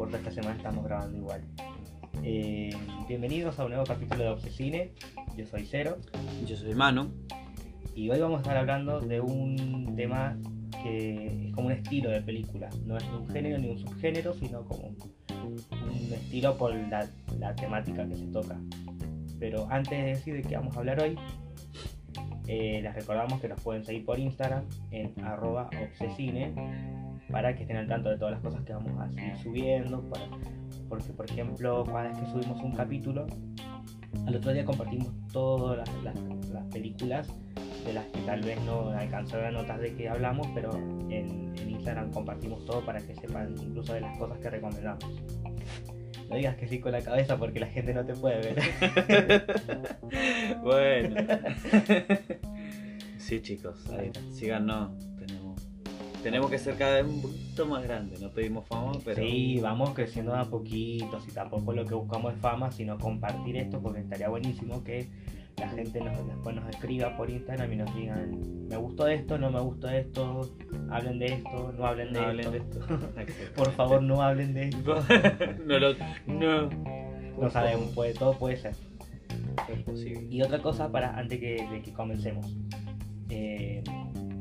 importa, esta semana estamos grabando igual. Eh, bienvenidos a un nuevo capítulo de Obsesine. Yo soy Cero Yo soy Manu. y hoy vamos a estar hablando de un tema que es como un estilo de película. No es un género ni un subgénero, sino como un estilo por la, la temática que se toca. Pero antes de decir de qué vamos a hablar hoy, eh, les recordamos que nos pueden seguir por Instagram en arroba obsesine para que estén al tanto de todas las cosas que vamos a seguir subiendo. para- porque, por ejemplo, cada vez que subimos un capítulo, al otro día compartimos todas las, las- las películas de las que tal vez no alcanzaron a notar de qué hablamos, pero en, en Instagram compartimos todo para que sepan incluso de las cosas que recomendamos. No digas que sí con la cabeza porque la gente no te puede ver. bueno. sí, chicos. Ahí, síganos. Tenemos, que ser cada vez un poquito más grandes. No pedimos fama, pero. Sí, vamos creciendo a poquito, si tampoco lo que buscamos es fama, sino compartir esto, porque estaría buenísimo que la gente nos, después nos escriba por Instagram y nos digan, me gustó esto, no me gustó esto, hablen de esto, no hablen de No hablen esto. de esto. Exacto. Por favor, no hablen de esto. no lo. No. No sabemos, puede, todo puede ser. Es posible. Y otra cosa para antes que, de que comencemos. Eh,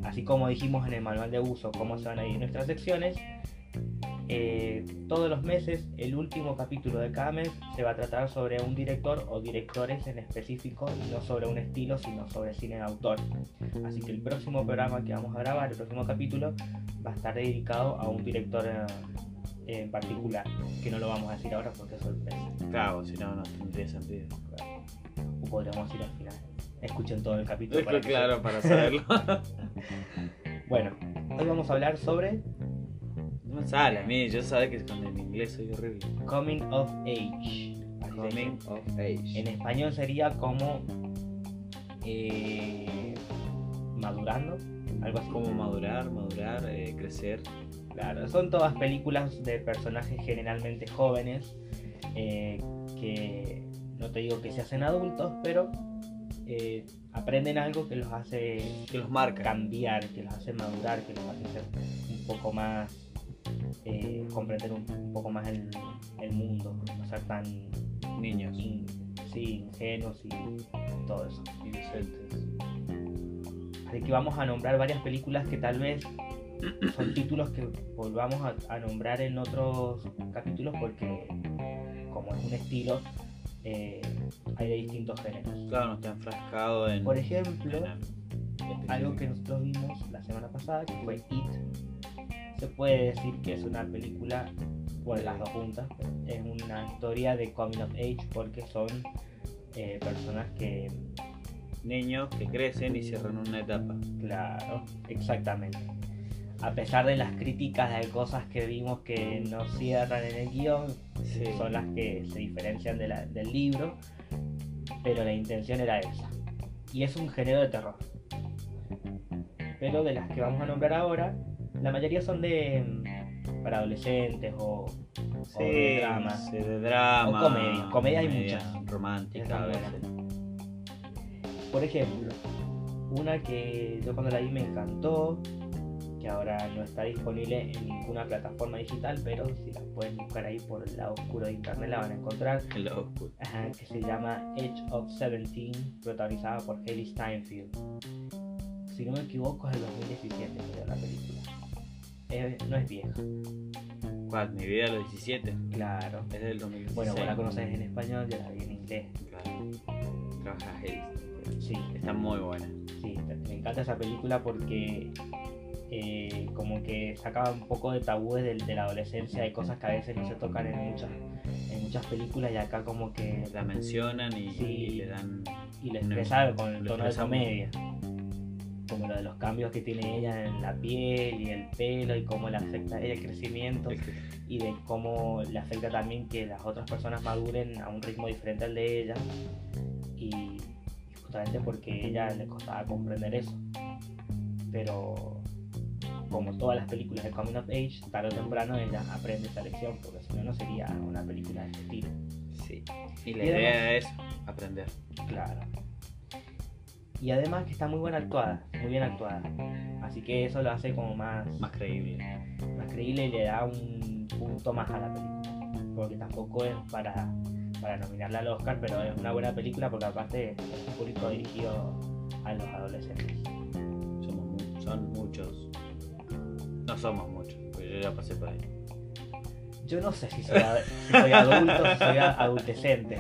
así como dijimos en el manual de uso cómo se van a ir nuestras secciones, eh, todos los meses el último capítulo de cada mes se va a tratar sobre un director o directores en específico y no sobre un estilo, sino sobre cine de autor. Así que el próximo programa que vamos a grabar, el próximo capítulo, va a estar dedicado a un director eh, en particular, que no lo vamos a decir ahora porque es sorpresa. Claro, si no, no tendría sentido. O podríamos decir al final. Escuchen todo el capítulo. para que claro, para saberlo. Bueno, hoy vamos a hablar sobre No me sale a mí, yo sabes que con el inglés soy horrible. Coming of Age. Coming of age. En español sería como eh, madurando, algo así. Cómo madurar, madurar, eh, crecer. Claro, son todas películas de personajes generalmente jóvenes eh, que no te digo que se hacen adultos, pero eh, aprenden algo que los hace Que los marca. cambiar, que los hace madurar, que los hace ser un poco más, eh, comprender un, un poco más el, el mundo, no ser tan Niños. in- sí, ingenuos y todo eso. Inocentes. Así que vamos a nombrar varias películas que tal vez son títulos que volvamos a, a nombrar en otros capítulos porque como es un estilo, eh, hay de distintos géneros. Claro, no está enfrascado en. Por ejemplo, en algo algo que nosotros vimos la semana pasada, que fue It. Se puede decir que es una película, bueno, las dos juntas, es una historia de coming of age porque son eh, personas que, Niños que crecen y cierran una etapa. claro, exactamente. A pesar de las críticas de cosas que vimos que no cierran en el guion, Sí. son las que se diferencian de la- del libro, pero la intención era esa. Y es un género de terror. Pero de las que vamos a nombrar ahora, la mayoría son de mm, para adolescentes o, o de drama. sí, de drama. O comedia. Comedia hay muchas. Romántica a veces. Por ejemplo, una que yo cuando la vi me encantó, que ahora no está disponible en ninguna plataforma digital, pero si la pueden buscar ahí por el lado oscuro de internet la van a encontrar. En lo oscuro. Ajá, que se llama Edge of 17, protagonizada por Haley Steinfeld. Si no me equivoco, es del 2017 creo, la película. Es- no es vieja, ¿Cuál? Mi vida a los 17. claro. Es del 2016. Bueno, vos la conoces en español, yo la vi en inglés. Claro. Trabaja Hayes. Sí, Está muy buena. sí, me encanta esa película porque eh, como que sacaba un poco de tabúes de, la adolescencia, de cosas que a veces no se tocan en muchas, en muchas películas y acá como que La mencionan y, Sí. y le dan. y lo Una- expresaba con el tono de comedia. Como lo de los cambios que tiene ella en la piel y el pelo y cómo le afecta el crecimiento y de cómo le afecta también que las otras personas maduren a un ritmo diferente al de ella y justamente porque ella le costaba comprender eso. Pero como todas las películas de Coming of Age, tarde o temprano ella aprende esa lección porque si no no sería una película de este estilo. Sí. Y la Y idea es aprender. Claro. y además que está muy buena actuada, muy bien actuada. Así que eso lo hace como más, Más creíble. más creíble y le da un punto más a la película. Porque tampoco es para, para nominarla al Oscar, pero es una buena película porque aparte es un público dirigido a los adolescentes. Somos son muchos. No somos muchos, porque yo ya pasé por ahí. Yo no sé si soy, ad- si soy adulto o si soy a- adultecente.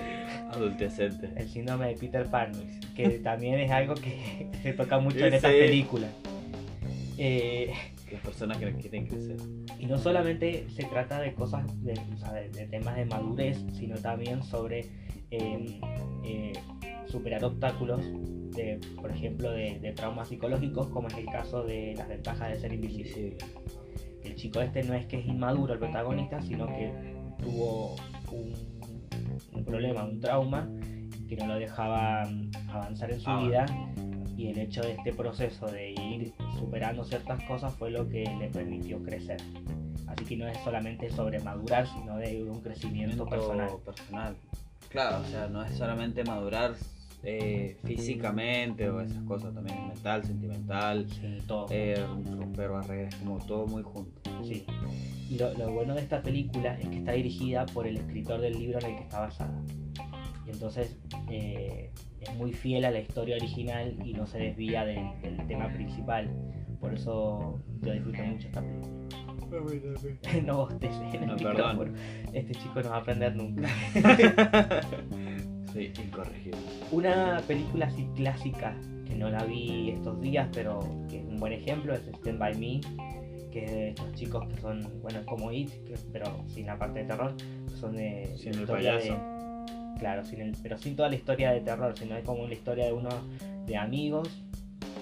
Adultecente. El síndrome de Peter Pan, que también es algo que se toca mucho en estas películas. Eh, Las personas que quieren crecer. y no solamente se trata de cosas, de, o sea, de- de temas de madurez, sino también sobre eh, eh, superar obstáculos, de, por ejemplo, de, de traumas psicológicos, como es el caso de las ventajas de ser invisible. El chico este no es que es inmaduro el protagonista, sino que tuvo un, un problema, un trauma que no lo dejaba mm, avanzar en su Ah. vida y el hecho de este proceso de ir superando ciertas cosas fue lo que le permitió crecer. Así que no es solamente sobre madurar, sino de un crecimiento personal. personal. Claro, o sea, no es solamente madurar eh, físicamente o esas cosas, también mental, sentimental, Sí, todo. eh, romper barreras, como todo muy junto. Sí. Y lo, lo bueno de esta película es que está dirigida por el escritor del libro en el que está basada. Y entonces eh, es muy fiel a la historia original y no se desvía del, del tema principal. Por eso yo disfruté mucho esta película. no en el No, perdón. Este chico no va a aprender nunca. Sí, incorregible. Una película así clásica que no la vi estos días, pero que es un buen ejemplo, es Stand By Me, que es de estos chicos que son, bueno, como It, pero sin la parte de terror, son de... Sin de el historia payaso. de- claro, sin el, pero sin toda la historia de terror, sino es como la historia de unos de amigos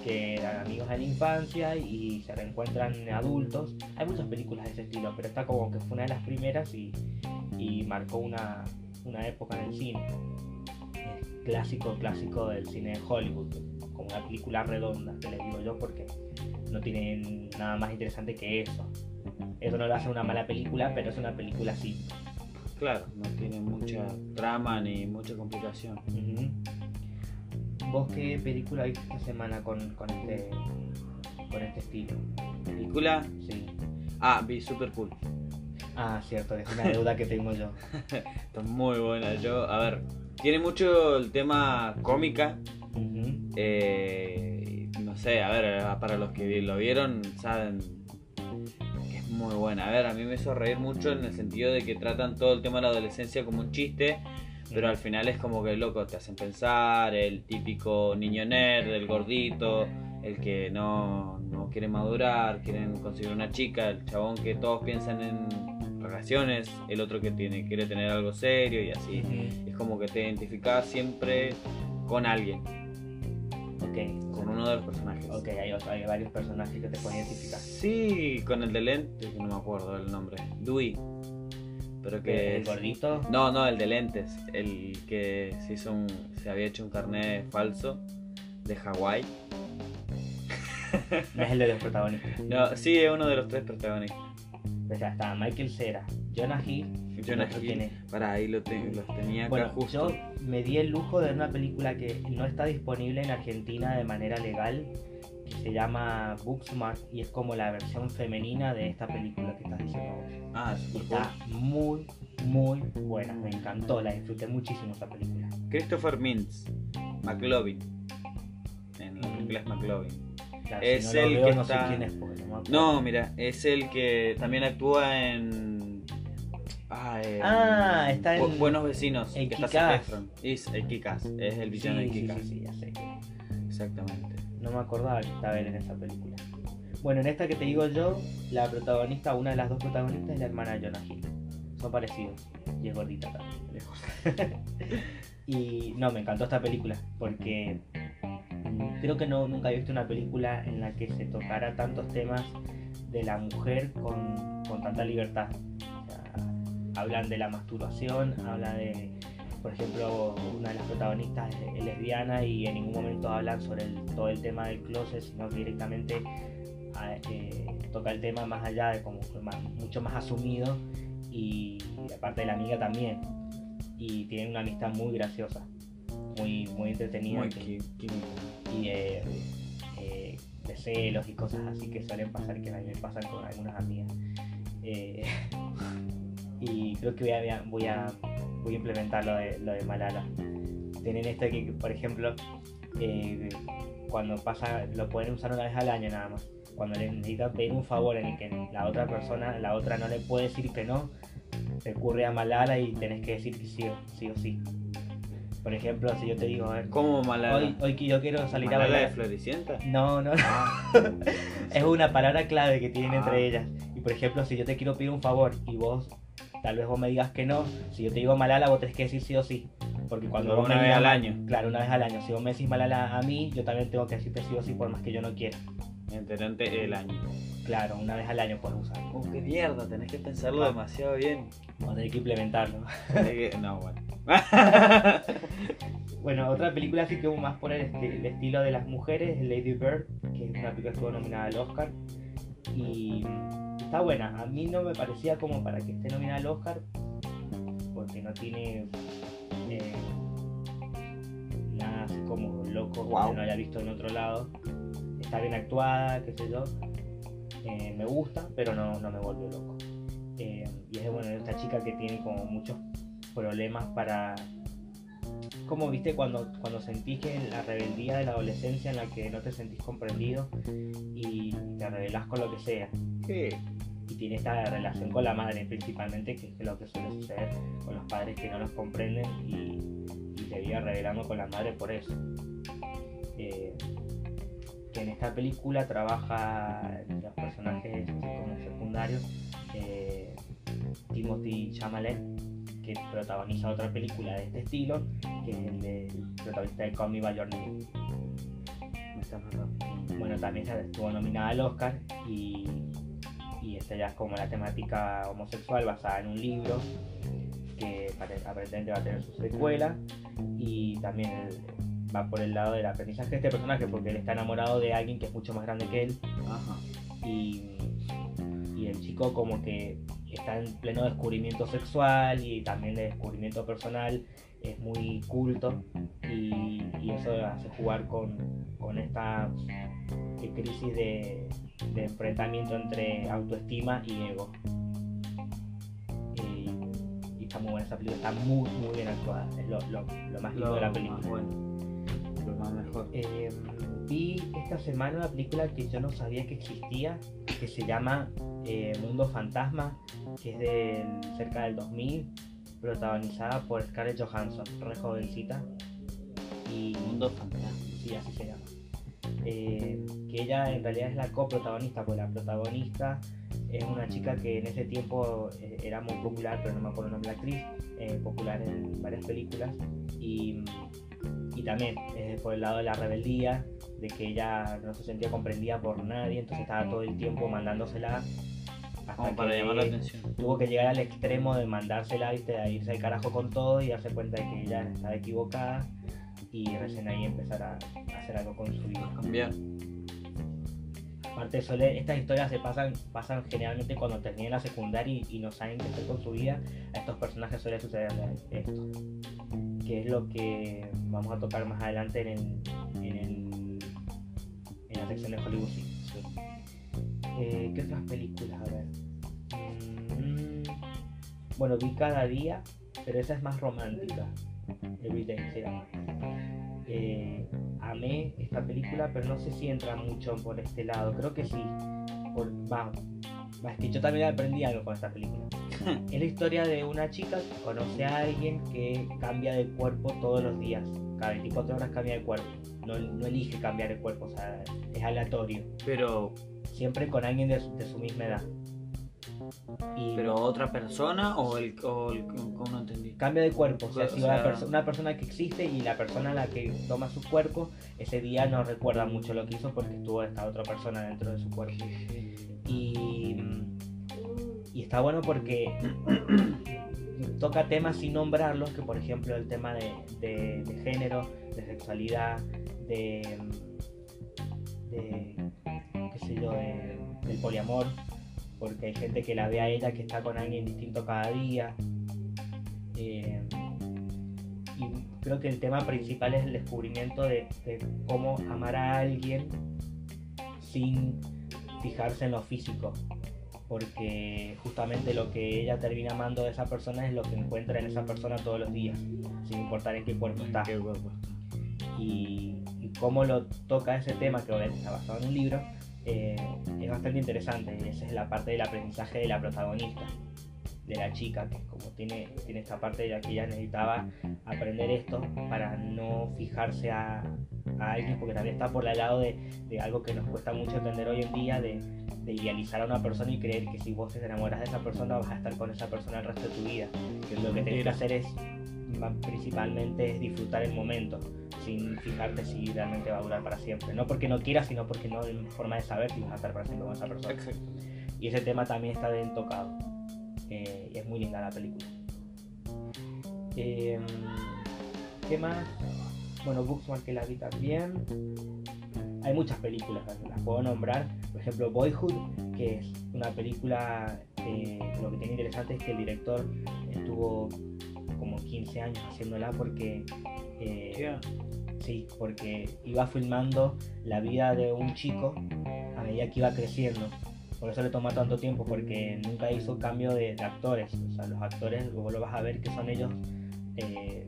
que eran amigos en la infancia y se reencuentran adultos. Hay muchas películas de ese estilo, pero esta como que fue una de las primeras y, y marcó una, una época en el cine. Clásico, clásico del cine de Hollywood, como una película redonda, que les digo yo, porque no tiene nada más interesante que eso. Eso no lo hace una mala película, pero es una película simple. Claro, no tiene mucha trama ni mucha complicación. ¿Vos qué película viste esta semana con, con este con este estilo? Película. Sí. Ah, vi Super Cool. Ah, cierto, es una deuda que tengo yo. Está muy buena. Yo, a ver, tiene mucho el tema cómica. Eh, no sé, a ver, para los que lo vieron, saben que es muy buena. A ver, a mí me hizo reír mucho en el sentido de que tratan todo el tema de la adolescencia como un chiste, pero al final es como que loco, te hacen pensar, el típico niño nerd, el gordito, el que no, no quiere madurar, quieren conseguir una chica, el chabón que todos piensan en relaciones, el otro que tiene, quiere tener algo serio y así. Ujú. Es como que te identificas siempre con alguien, Ok. con uno de los personajes. Ok, hay, otro- hay varios personajes que te pueden identificar. Sí, con el de lentes, que no me acuerdo el nombre. Dewey. Pero que. ¿El gordito? No, no, el de lentes. El que se hizo un. se había hecho un carnet falso de Hawái. No es el de los protagonistas. No, sí, es uno de los tres protagonistas. Pues ya está, Michael Cera, Jonah Hill. Jonah ¿Otro Hill. Para ahí lo te- los tenía acá Bueno, justo. yo me di el lujo de ver una película que no está disponible en Argentina de manera legal, que se llama Booksmart y es como la versión femenina de esta película que estás diciendo vos. Ah, Y está muy, muy buena, me encantó, la disfruté muchísimo esta película. Christopher Mintz. McLovin. En inglés McLovin. Claro, Es si no lo el veo, que no está- sé quién es, porque no me acuerdo. No, mira, es el que también actúa en. Ah, en- Ah, está Bu- en... Buenos vecinos. en que está Efron. Es el Kikas, es el villano de sí, sí, Kikas. sí, sí, ya sé. Exactamente. No me acordaba que estaba él en esa película. Bueno, en esta que te digo yo, la protagonista, una de las dos protagonistas es la hermana de Jonah Hill. Son parecidos. Y es gordita también. y no, me encantó esta película porque creo que no, nunca he visto una película en la que se tocara tantos temas de la mujer con, con tanta libertad. Hablan de la masturbación, habla de, por ejemplo, una de las protagonistas es, es lesbiana y en ningún momento hablan sobre todo el tema del closet, sino que directamente a- eh, toca el tema más allá de como mucho más asumido y, aparte de la amiga también. Y tienen una amistad muy graciosa, muy, muy entretenida. Y eh, eh, de celos y cosas así que suelen pasar, que a mí me pasan con algunas amigas. Eh, y creo que voy a, voy a, voy a implementar lo de, lo de Malala. Tienen esto que, por ejemplo, cuando pasa, lo pueden usar una vez al año nada más. Cuando le necesitan pedir un favor en el que la otra persona, la otra no le puede decir que no, recurre a Malala y tenés que decir que sí, sí o sí. Por ejemplo, si yo te digo, a ver, ¿Cómo Malala? hoy, hoy que yo quiero salir a ¿Malala de bailar. Floricienta? No, no, no. Ah. Es una palabra clave que tienen Ah. entre ellas. Y por ejemplo, si yo te quiero pedir un favor y vos, tal vez vos me digas que no, si yo te digo Malala, vos tenés que decir sí o sí. Porque cuando Pero vos una me vez digas al año. Claro, una vez al año. Si vos me decís Malala a mí, yo también tengo que decirte sí o sí por más que yo no quiera. Enterante el año. Claro, una vez al año puedes usarlo. Oh, qué mierda, tenés que pensarlo Ah. demasiado bien. Vamos a tener que implementarlo. Que- No, bueno. Bueno, otra película así que más por el, esti- el estilo de las mujeres es Lady Bird, que es una película que estuvo nominada al Oscar. Y está buena. A mí no me parecía como para que esté nominada al Oscar, porque no tiene eh, nada así como loco Wow. que no haya visto en otro lado. Está bien actuada, qué sé yo. Eh, me gusta, pero no, no me vuelve loco. Eh, y es bueno, esta chica que tiene como muchos problemas para como viste cuando, cuando sentís que en la rebeldía de la adolescencia en la que no te sentís comprendido y te rebelás con lo que sea. ¿Qué? Y tiene esta relación con la madre principalmente, que es lo que suele suceder con los padres que no los comprenden y, y te vive rebelando con la madre por eso. Eh, que en esta película trabaja los personajes así como secundarios eh, Timothy Chalamet que protagoniza otra película de este estilo que es el del protagonista de Call Me By Your Name. Bueno también estuvo nominada al Oscar y, y esta ya es como la temática homosexual basada en un libro que pare- aparentemente va a tener su secuela y también el- va por el lado del aprendizaje de este personaje porque él está enamorado de alguien que es mucho más grande que él. Ajá. y, y el chico como que está en pleno descubrimiento sexual y también de descubrimiento personal, es muy culto y, y eso hace jugar con, con esta eh, crisis de, de enfrentamiento entre autoestima y ego. Y, y está muy buena esa película, está muy muy bien actuada, es lo, lo- lo más lindo de la más película. bueno. Lo más mejor. Eh, vi esta semana una película que yo no sabía que existía, que se llama eh, Mundo Fantasma, que es de cerca del 2000, protagonizada por Scarlett Johansson, re jovencita. Y Mundo fantasma. sí, así se llama. Eh, que ella en realidad es la coprotagonista, pues la protagonista es una chica que en ese tiempo eh, era muy popular, pero no me acuerdo el nombre de la actriz, popular en varias películas. Y, y también eh, por el lado de la rebeldía, de que ella no se sentía comprendida por nadie, entonces estaba todo el tiempo mandándosela. Hasta para que llamar la atención. tuvo que llegar al extremo de mandársela ¿viste? a irse al carajo con todo y darse cuenta de que ella estaba equivocada y recién ahí empezar a, a hacer algo con su vida. Cambiar. Aparte suele, estas historias se pasan, pasan generalmente cuando terminan la secundaria y, y no saben qué hacer con su vida. A estos personajes suele suceder esto. Que es lo que vamos a tocar más adelante en, el, en, el- en la sección de Hollywood Sign. Eh, ¿Qué otras películas? A ver. Mm, bueno, vi cada día, pero esa es más romántica. Everyday se llama. Eh, amé esta película, pero no sé si entra mucho por este lado. Creo que sí. Por, va, es que yo también aprendí algo con esta película. es la historia de una chica que conoce a alguien que cambia de cuerpo todos los días. Cada 24 horas cambia de cuerpo. No, no elige cambiar de cuerpo, o sea, es aleatorio. Pero, Siempre con alguien de su, de su misma edad. Y pero otra persona o el, o el ¿cómo no entendí? cambia de cuerpo. O sea, O si sea- una, perso- una persona que existe y la persona a la que toma su cuerpo, ese día no recuerda mucho lo que hizo porque estuvo esta otra persona dentro de su cuerpo. Y, y está bueno porque toca temas sin nombrarlos, que por ejemplo el tema de, de- de género, de sexualidad, de, de qué sé yo, de- del poliamor, porque hay gente que la ve a ella que está con alguien distinto cada día. Eh, y creo que el tema principal es el descubrimiento de, de cómo amar a alguien sin fijarse en lo físico. Porque justamente lo que ella termina amando de esa persona es lo que encuentra en esa persona todos los días, sin importar en qué cuerpo está. Qué guapo está. y, y cómo lo toca ese tema, que obviamente está basado en un libro, eh, es bastante interesante. Y esa es la parte del aprendizaje de la protagonista, de la chica, que como tiene, tiene esta parte de la que ella necesitaba aprender esto para no fijarse a, a alguien, porque también está por el lado de, de algo que nos cuesta mucho entender hoy en día, de, de idealizar a una persona y creer que si vos te enamoras de esa persona vas a estar con esa persona el resto de tu vida. Que lo que tenés que hacer es principalmente es disfrutar el momento sin fijarte si realmente va a durar para siempre. No porque no quieras, sino porque no hay forma de saber si vas a estar para siempre con esa persona. Exacto. Y ese tema también está bien tocado. Eh, y es muy linda la película. Eh, ¿Qué más? Bueno, Booksmart que la vi también. Hay muchas películas, las puedo nombrar. Por ejemplo, Boyhood, que es una película eh, lo que tiene interesante es que el director estuvo como 15 años haciéndola porque eh, Yeah. Sí, porque iba filmando la vida de un chico a medida que iba creciendo. Por eso le toma tanto tiempo, porque nunca hizo cambio de, de actores. O sea, los actores, luego lo vas a ver que son ellos eh,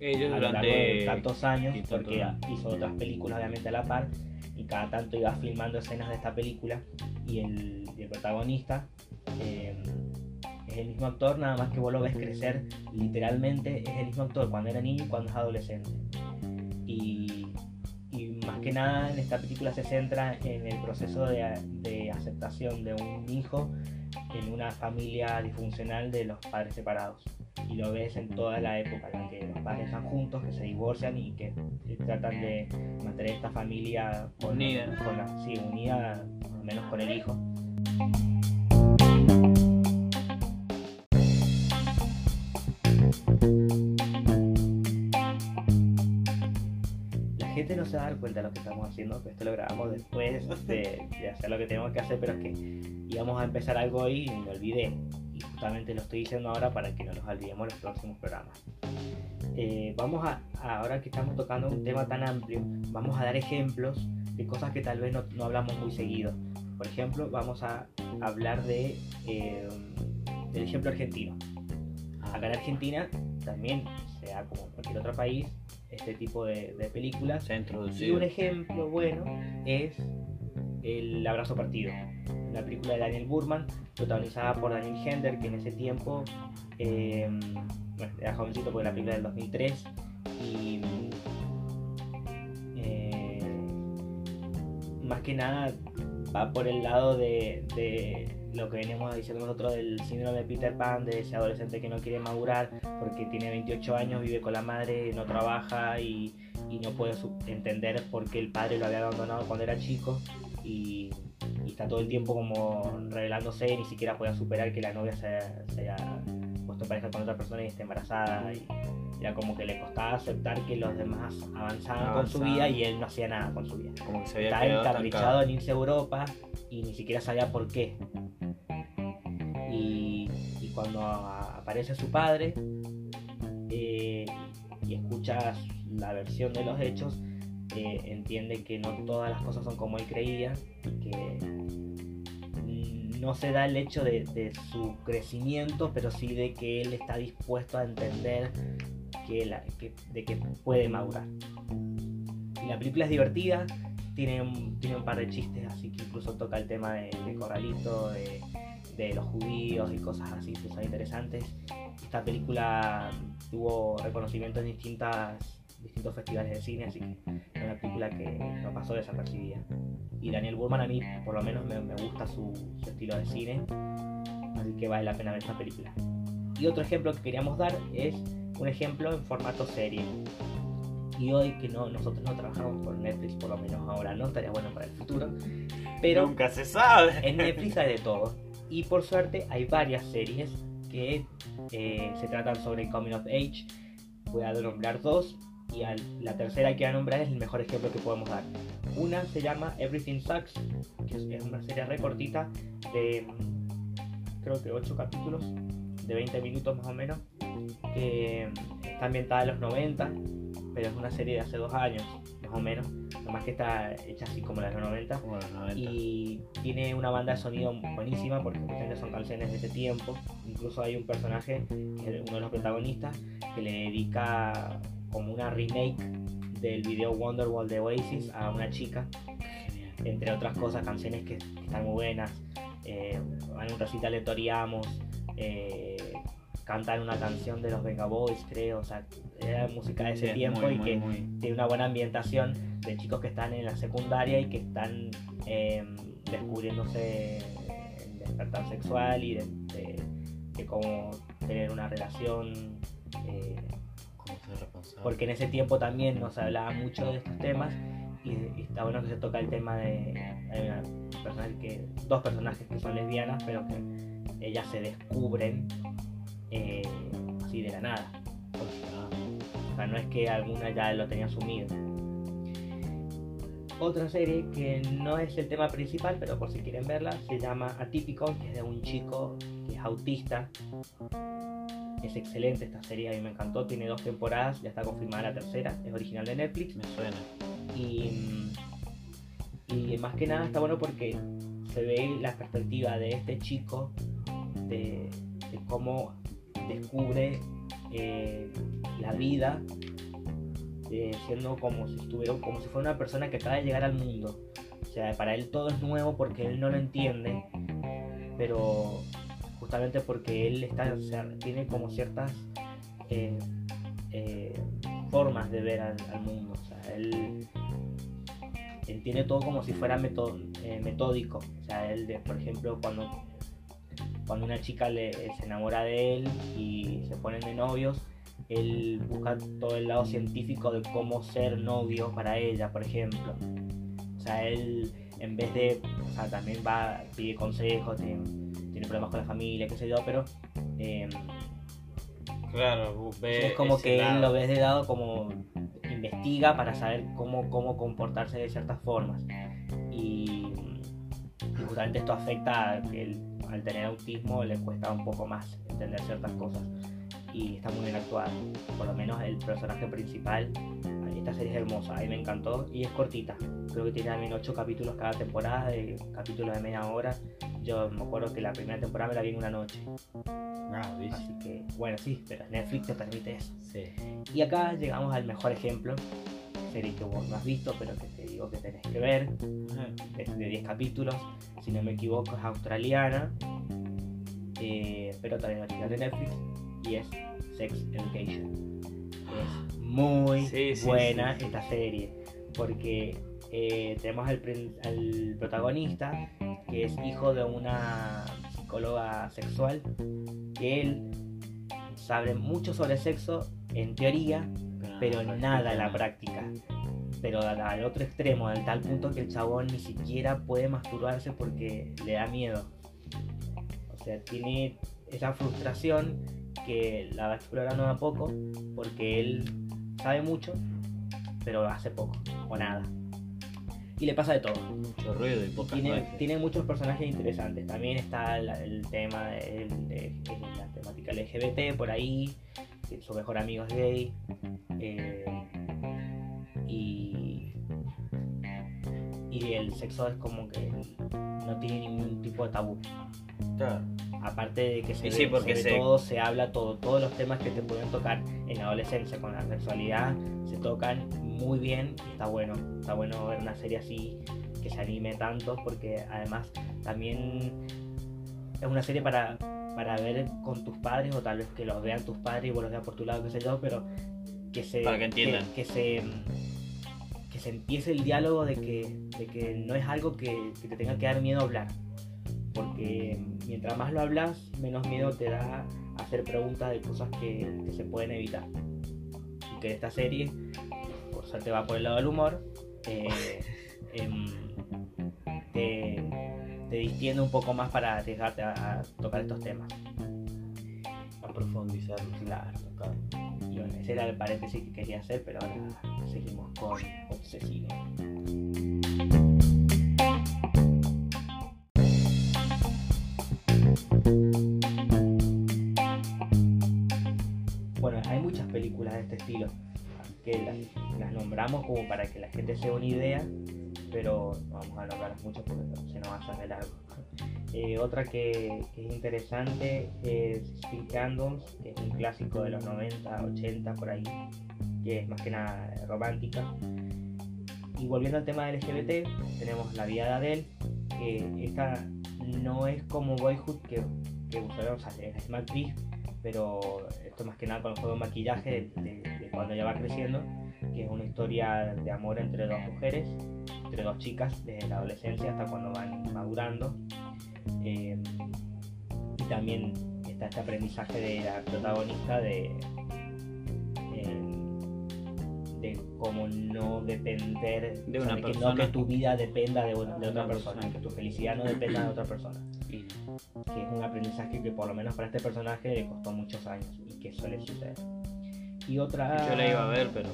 Ellos a lo largo de durante. tantos años, tanto- porque hizo otras películas obviamente a la par, y cada tanto iba filmando escenas de esta película, y el, el protagonista eh, es el mismo actor, nada más que vos lo ves crecer, literalmente es el mismo actor cuando era niño y cuando es adolescente. Y, y más que nada en esta película se centra en el proceso de, de aceptación de un hijo en una familia disfuncional de los padres separados y lo ves en toda la época en la que los padres están juntos, que se divorcian y que tratan de mantener esta familia con- Unida. con la- sí, unida, al menos con el hijo. Gente no se va a dar cuenta de lo que estamos haciendo, que esto lo grabamos después de, de hacer lo que tenemos que hacer, pero es que íbamos a empezar algo hoy y me olvidé. Y justamente lo estoy diciendo ahora para que no nos olvidemos los próximos programas. Eh, vamos a, ahora que estamos tocando un tema tan amplio, vamos a dar ejemplos de cosas que tal vez no, no hablamos muy seguido. Por ejemplo, vamos a hablar de, eh, del ejemplo argentino. Acá en Argentina también, sea como en cualquier otro país, este tipo de, de películas Se ha y introducido. un ejemplo bueno es El abrazo partido, la película de Daniel Burman, protagonizada por Daniel Hender, que en ese tiempo eh, era jovencito porque la película del 2003 y eh, más que nada va por el lado de, lo que veníamos diciendo nosotros del síndrome de Peter Pan, de ese adolescente que no quiere madurar porque tiene 28 años, vive con la madre, no trabaja y, y no puede entender por qué el padre lo había abandonado cuando era chico y, y está todo el tiempo como revelándose, ni siquiera puede superar que la novia se, se haya puesto en pareja con otra persona y esté embarazada y era como que le costaba aceptar que los demás avanzaban con su vida y él no hacía nada con su vida. Como que se había Estaba quedado encaprichado estancado. en irse a Europa y ni siquiera sabía por qué. Y, y cuando aparece su padre eh, y escucha la versión de los hechos, eh, entiende que no todas las cosas son como él creía y que no se da el hecho de, su crecimiento, pero sí de que él está dispuesto a entender que la- que- de que puede madurar. La película es divertida, tiene un, tiene un par de chistes, así que incluso toca el tema de, de Corralito, de, de los judíos y cosas así que son interesantes. Esta película tuvo reconocimiento en distintas, distintos festivales de cine, así que es una película que no pasó desapercibida. Y Daniel Burman a mí por lo menos me, me gusta su, su estilo de cine, así que vale la pena ver esta película. Y otro ejemplo que queríamos dar es un ejemplo en formato serie. Y hoy que no, nosotros no trabajamos con Netflix, por lo menos ahora no, estaría bueno para el futuro. Pero Nunca se sabe. en Netflix hay de todo. Y por suerte hay varias series que eh, se tratan sobre Coming of Age. Voy a nombrar dos. Y al- la tercera que voy a nombrar es el mejor ejemplo que podemos dar. Una se llama Everything Sucks, que es, una serie re cortita de mm, creo que 8 capítulos, de 20 minutos más o menos, que está ambientada en los 90, pero es una serie de hace dos años, más o menos. Nomás que está hecha así como la de los 90. Como los 90. Y tiene una banda de sonido buenísima porque son canciones de ese tiempo. Incluso hay un personaje, uno de los protagonistas, que le dedica como una remake del video Wonderwall de Oasis a una chica. Entre otras cosas, canciones que, están muy buenas. Eh, en un recital de. Eh, cantan una canción de los Venga Boys, creo. O sea, era música de ese Sí, tiempo muy, y muy, que muy- tiene una buena ambientación de chicos que están en la secundaria y que están eh, descubriéndose el despertar sexual y de, de- de cómo tener una relación. eh. Porque en ese tiempo también nos hablaba mucho de estos temas y, está bueno que se toca el tema de una personaje que, dos personajes que son lesbianas pero que ellas se descubren eh, así de la nada o sea, no es que alguna ya lo tenía asumido. Otra serie que no es el tema principal, pero por si quieren verla, se llama Atypical, que es de un chico que es autista. Es excelente esta serie, a mí me encantó, tiene dos temporadas, ya está confirmada la tercera, es original de Netflix. Me suena. Y, y más que nada está bueno porque se ve la perspectiva de este chico, de, de cómo descubre eh, la vida, eh, siendo como si estuviera, como si fuera una persona que acaba de llegar al mundo. O sea, para él todo es nuevo porque él no lo entiende, pero justamente porque él está, tiene como ciertas eh, eh, formas de ver al, mundo. O sea, él entiende todo como si fuera meto- eh, metódico. O sea, él, por ejemplo, cuando, cuando una chica le, se enamora de él y se ponen de novios, él busca todo el lado científico de cómo ser novio para ella, por ejemplo. O sea, él en vez de, o sea, también va, pide consejos, tiene, tiene problemas con la familia, qué sé yo, pero eh, Claro, ve es como que él lado. lo ves de lado como investiga para saber cómo, cómo comportarse de ciertas formas. Y, y justamente esto afecta a que él, al tener autismo le cuesta un poco más entender ciertas cosas. Y está muy bien actuado. Por lo menos el personaje principal. Esta serie es hermosa, a mí me encantó y es cortita. Creo que tiene también 8 capítulos cada temporada, de capítulos de media hora. Yo me acuerdo que la primera temporada me la vi en una noche. Ah, ¿viste? Así que, bueno, sí, pero Netflix te permite eso. Sí. Y acá llegamos al mejor ejemplo, serie que vos no has visto, pero que te digo que tenés que ver. Es de 10 capítulos, si no me equivoco, es australiana, eh, pero también original de Netflix, y es Sex Education. Es muy Sí, sí, buena sí. esta serie, porque eh, tenemos al, protagonista, que es hijo de una psicóloga sexual, que él sabe mucho sobre sexo en teoría, pero nada en la práctica. Pero al, al otro extremo, al tal punto que el chabón ni siquiera puede masturbarse porque le da miedo. O sea, tiene esa frustración que la va explorando a poco porque él sabe mucho, pero hace poco o nada. Y le pasa de todo. Mucho ruido y pocas Tiene, muchos personajes interesantes. También está el, tema de, de- de la temática LGBT por ahí. Su mejor amigo es gay. eh, y, y el sexo es como que no tiene ningún tipo de tabú. Claro. Aparte de que se, Y ve, sí, porque se ve se- todo, se habla todo, todos los temas que te pueden tocar en la adolescencia con la sexualidad se tocan muy bien. Está bueno, está bueno ver una serie así que se anime tanto porque además también es una serie para, para ver con tus padres o tal vez que los vean tus padres y vos los veas por tu lado, qué sé yo, pero que se Para que entiendan. que, que se que se empiece el diálogo de que, de que no es algo que, que te tenga que dar miedo hablar porque mientras más lo hablas, menos miedo te da hacer preguntas de cosas que, que se pueden evitar. Y que esta serie, por suerte va por el lado del humor, eh, em, te, te distiende un poco más para arriesgarte a, a tocar estos temas. A profundizar. Claro. Y bueno, ese era el paréntesis que quería hacer, pero ahora seguimos con Obsesivo. Películas este estilo. Que las, las nombramos como para que la gente se dé una idea, pero no vamos a nombrar mucho porque se nos hacer de largo. Eh, otra que, es interesante es Steel Candles, que es un clásico de los 90, 80 por ahí, que es más que nada romántica. Y volviendo al tema del LGBT, tenemos la vida de Adele, que esta no es como Boyhood, que, que usaron, o es la pero esto más que nada con el juego de maquillaje de, de- de cuando ella va creciendo, que es una historia de amor entre dos mujeres, entre dos chicas, desde la adolescencia hasta cuando van madurando. Eh, y también está este aprendizaje de la protagonista de, eh, de cómo no depender De o sea, una que persona. no que tu vida dependa de, de otra una persona, persona. que tu felicidad no dependa de otra persona que es un aprendizaje que por lo menos para este personaje le costó muchos años y que suele suceder. Y otra... Yo la iba a ver, pero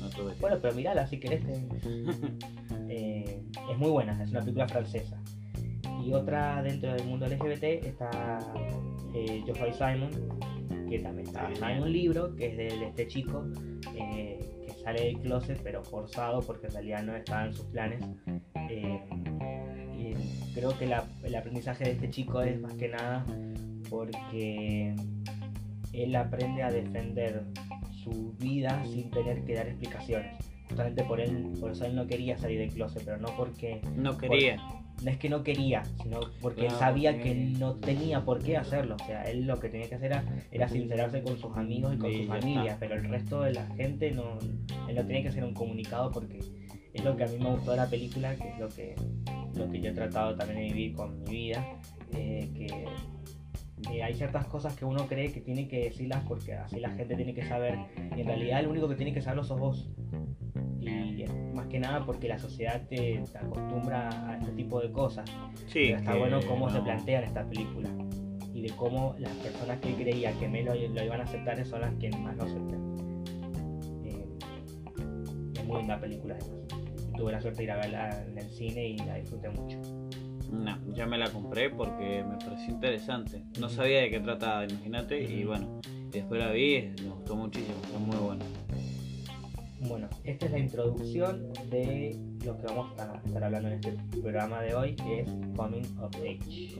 no tuve tiempo. Bueno, pero mirala si querés. te- Eh, es muy buena, es una película francesa. Y otra dentro del mundo LGBT está eh, Simon, que también está basada en un libro que es de, de este chico eh, que sale del closet pero forzado porque en realidad no estaba en sus planes. Eh, creo que la- el aprendizaje de este chico es más que nada porque él aprende a defender su vida sin tener que dar explicaciones. Justamente por él, por eso él no quería salir del closet, pero no porque No quería. no es que no quería, sino porque él sabía que no tenía por qué hacerlo. O sea, él lo que tenía que hacer era, era sincerarse con sus amigos y con su familia, pero el resto de la gente no, él no tenía que hacer un comunicado porque es lo que a mí me gustó de la película, que es lo que, lo que yo he tratado también de vivir con mi vida, eh, que eh, hay ciertas cosas que uno cree que tiene que decirlas porque así la gente tiene que saber y en realidad el único que tiene que saberlo sos vos y más que nada porque la sociedad te, te acostumbra a este tipo de cosas Sí, pero está bueno cómo se plantean estas películas y de cómo las personas que creía que me lo, lo iban a aceptar son las que más lo aceptan. Eh, es muy linda película además. Tuve la suerte de ir a verla en el cine y la disfruté mucho. No, ya me la compré porque me pareció interesante. No sabía de qué trataba, imagínate, y bueno, después la vi, me gustó muchísimo, está muy buena. Bueno, esta es la introducción de lo que vamos a estar hablando en este programa de hoy, que es Coming of Age.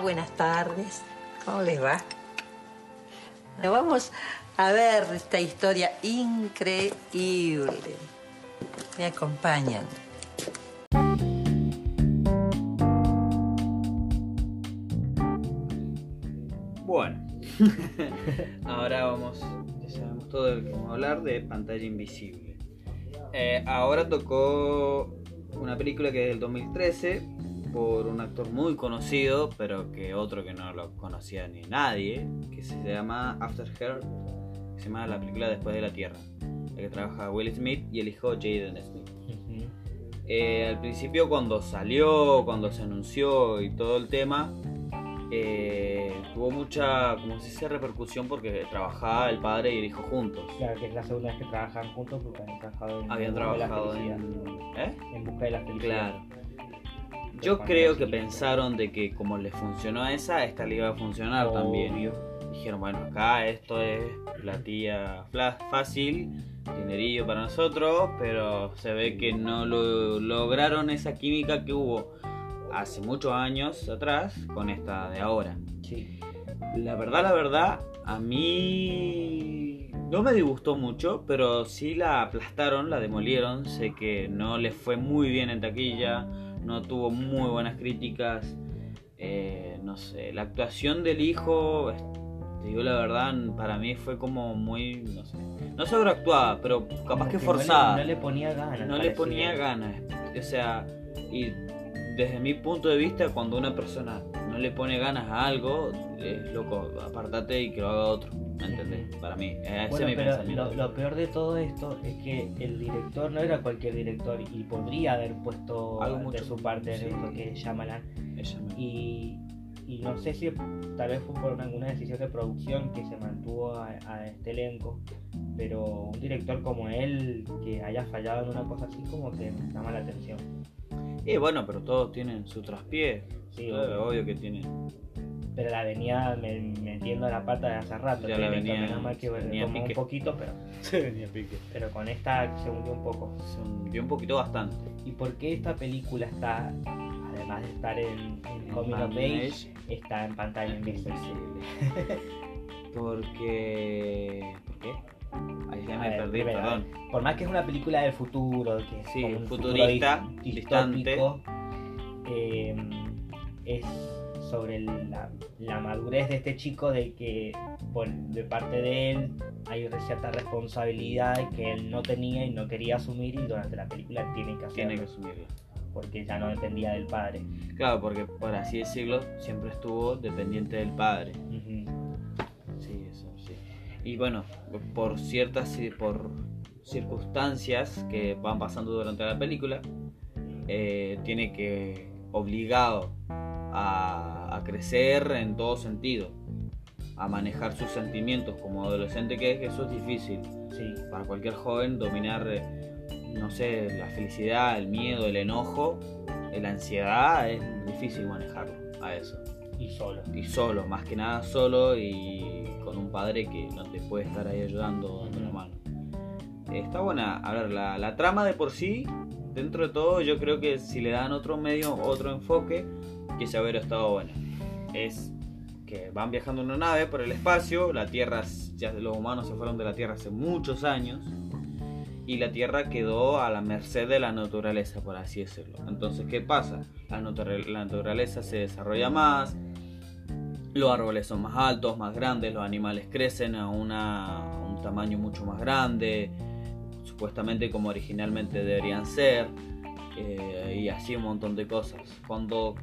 Buenas tardes. ¿Cómo les va? Vamos a ver esta historia increíble. Me acompañan. Bueno, ahora vamos, ya sabemos todo de lo hablar de pantalla invisible. Eh, ahora tocó una película que es del 2013 por un actor muy conocido, pero que otro que no lo conocía ni nadie, que se llama After Her, que se llama la película Después de la Tierra, la que trabaja Will Smith y el hijo Jaden Smith. Eh, al principio cuando salió, cuando se anunció y todo el tema, eh, tuvo mucha, como se dice, repercusión porque trabajaba el padre y el hijo juntos. Claro que es la segunda vez que trabajan juntos porque habían trabajado en Habían Busca de la trabajado en... ¿Eh? En busca de la felicidad. Claro. Yo creo que pensaron de que como le funcionó a esa, esta le iba a funcionar también. Dijeron, bueno, acá esto es platilla fácil, dinerillo para nosotros, pero se ve que no lo lograron esa química que hubo hace muchos años atrás con esta de ahora. Sí. La verdad, la verdad, a mí no me disgustó mucho, pero sí la aplastaron, la demolieron. Sé que no les fue muy bien en taquilla, no tuvo muy buenas críticas. Eh, no sé, la actuación del hijo, es- te digo la verdad, para mí fue como muy, no sé, no sobreactuada, pero capaz que no le- forzada No le, ponía ganas. no le ponía ganas. O sea, y desde mi punto de vista, cuando una persona no le pone ganas a algo, es loco, apartate y que lo haga otro. ¿Me entendés? Para mí, ese Bueno, es mi pero pensamiento. lo, lo peor de todo esto es que el director no era cualquier director y podría haber puesto Algo de mucho- su parte sí. en esto que es Shyamalan. Y y no sé si tal vez fue por alguna decisión de producción que se mantuvo a, a este elenco, pero un director como él que haya fallado en una cosa así como que me llama la atención. Y bueno, pero todos tienen su traspié. Sí, obvio. obvio que tienen. Pero la venía me- metiendo la pata de hace rato. Ya que la me- venía- menos mal que venía tomó un pique. poquito, pero, pero con esta se hundió un poco. Se hundió un poquito bastante. ¿Y por qué esta película está, además de estar en, en Coming of Age, está en pantalla invisible? Porque. ¿Por qué? Ahí ya A me ver, perdí, primero, perdón. Por más que es una película del futuro, que es Sí, como un futurista, futuro dis- distante. distópico, eh, es sobre la, la madurez de este chico de que por, de parte de él hay cierta responsabilidad que él no tenía y no quería asumir y durante la película tiene que hacerlo Tiene que asumirlo. porque ya no dependía del padre. Claro, porque por así decirlo, siempre estuvo dependiente del padre. Sí, eso, sí. Y bueno, por ciertas por circunstancias que van pasando durante la película, eh, tiene que obligado a, a crecer en todo sentido, a manejar sus sentimientos como adolescente que es, eso es difícil. Sí, Para cualquier joven dominar, eh, no sé, la felicidad, el miedo, el enojo, eh, la ansiedad, es difícil manejarlo a eso y solo. y solo, más que nada solo y con un padre que no te puede estar ahí ayudando, dando la mano. Está buena, a ver, la, la trama de por sí, dentro de todo, yo creo que si le dan otro medio, otro enfoque, quizá hubiera estado buena. Es que van viajando en una nave por el espacio, la Tierra, ya los humanos se fueron de la Tierra hace muchos años. Y la Tierra quedó a la merced de la naturaleza, por así decirlo. Entonces, ¿qué pasa? La naturaleza se desarrolla más, los árboles son más altos, más grandes, los animales crecen a, una- a un tamaño mucho más grande, supuestamente como originalmente deberían ser, eh, y así un montón de cosas. Cuando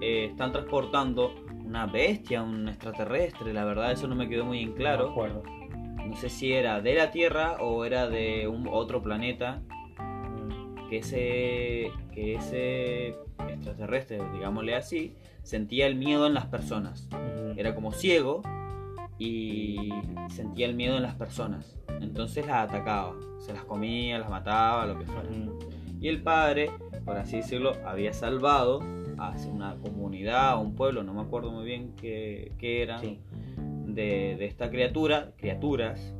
eh, están transportando una bestia, un extraterrestre, la verdad eso no me quedó muy en No claro. acuerdo. No sé si era de la Tierra o era de un otro planeta, Mm, que ese, que ese extraterrestre, digámosle así, sentía el miedo en las personas ujú. era como ciego y sentía el miedo en las personas. Entonces las atacaba, se las comía, las mataba, lo que fuera. Y el padre, por así decirlo, había salvado a una comunidad, a un pueblo, no me acuerdo muy bien qué, qué eran, Sí. de, de esta criatura, criaturas,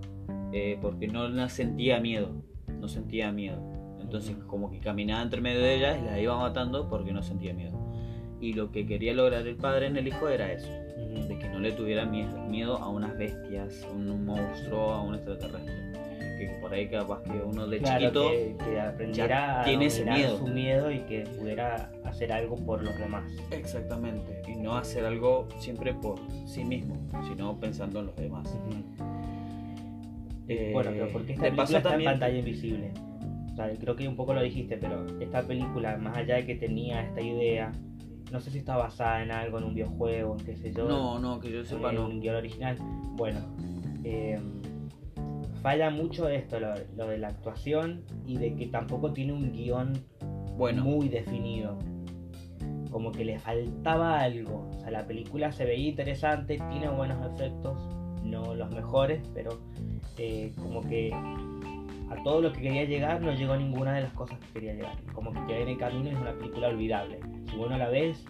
eh, porque no sentía miedo, no sentía miedo. Entonces como que caminaba entre medio de ellas y las iba matando porque no sentía miedo. Y lo que quería lograr el padre en el hijo era eso. De que no le tuviera miedo, a unas bestias, a un monstruo, a un extraterrestre. Que por ahí capaz que uno de Claro, chiquito que, que aprendiera a tiene ese miedo. su miedo y que pudiera hacer algo por los demás. Exactamente. Y no hacer algo siempre por sí mismo, sino pensando en los demás. Eh, bueno, pero porque esta película está también- en pantalla invisible. O sea, creo que un poco lo dijiste, pero esta película, más allá de que tenía esta idea, no sé si está basada en algo, en un videojuego, en qué sé yo. No, no, que yo sepa en no. un guion original. Bueno, eh, falla mucho esto, lo, lo de la actuación y de que tampoco tiene un guion Bueno, muy definido. Como que le faltaba algo. O sea, la película se veía interesante, tiene buenos efectos, no los mejores, pero eh, como que a todo lo que quería llegar no llegó ninguna de las cosas que quería llegar. Como que quedó en el camino y es una película olvidable. Si vos no la ves,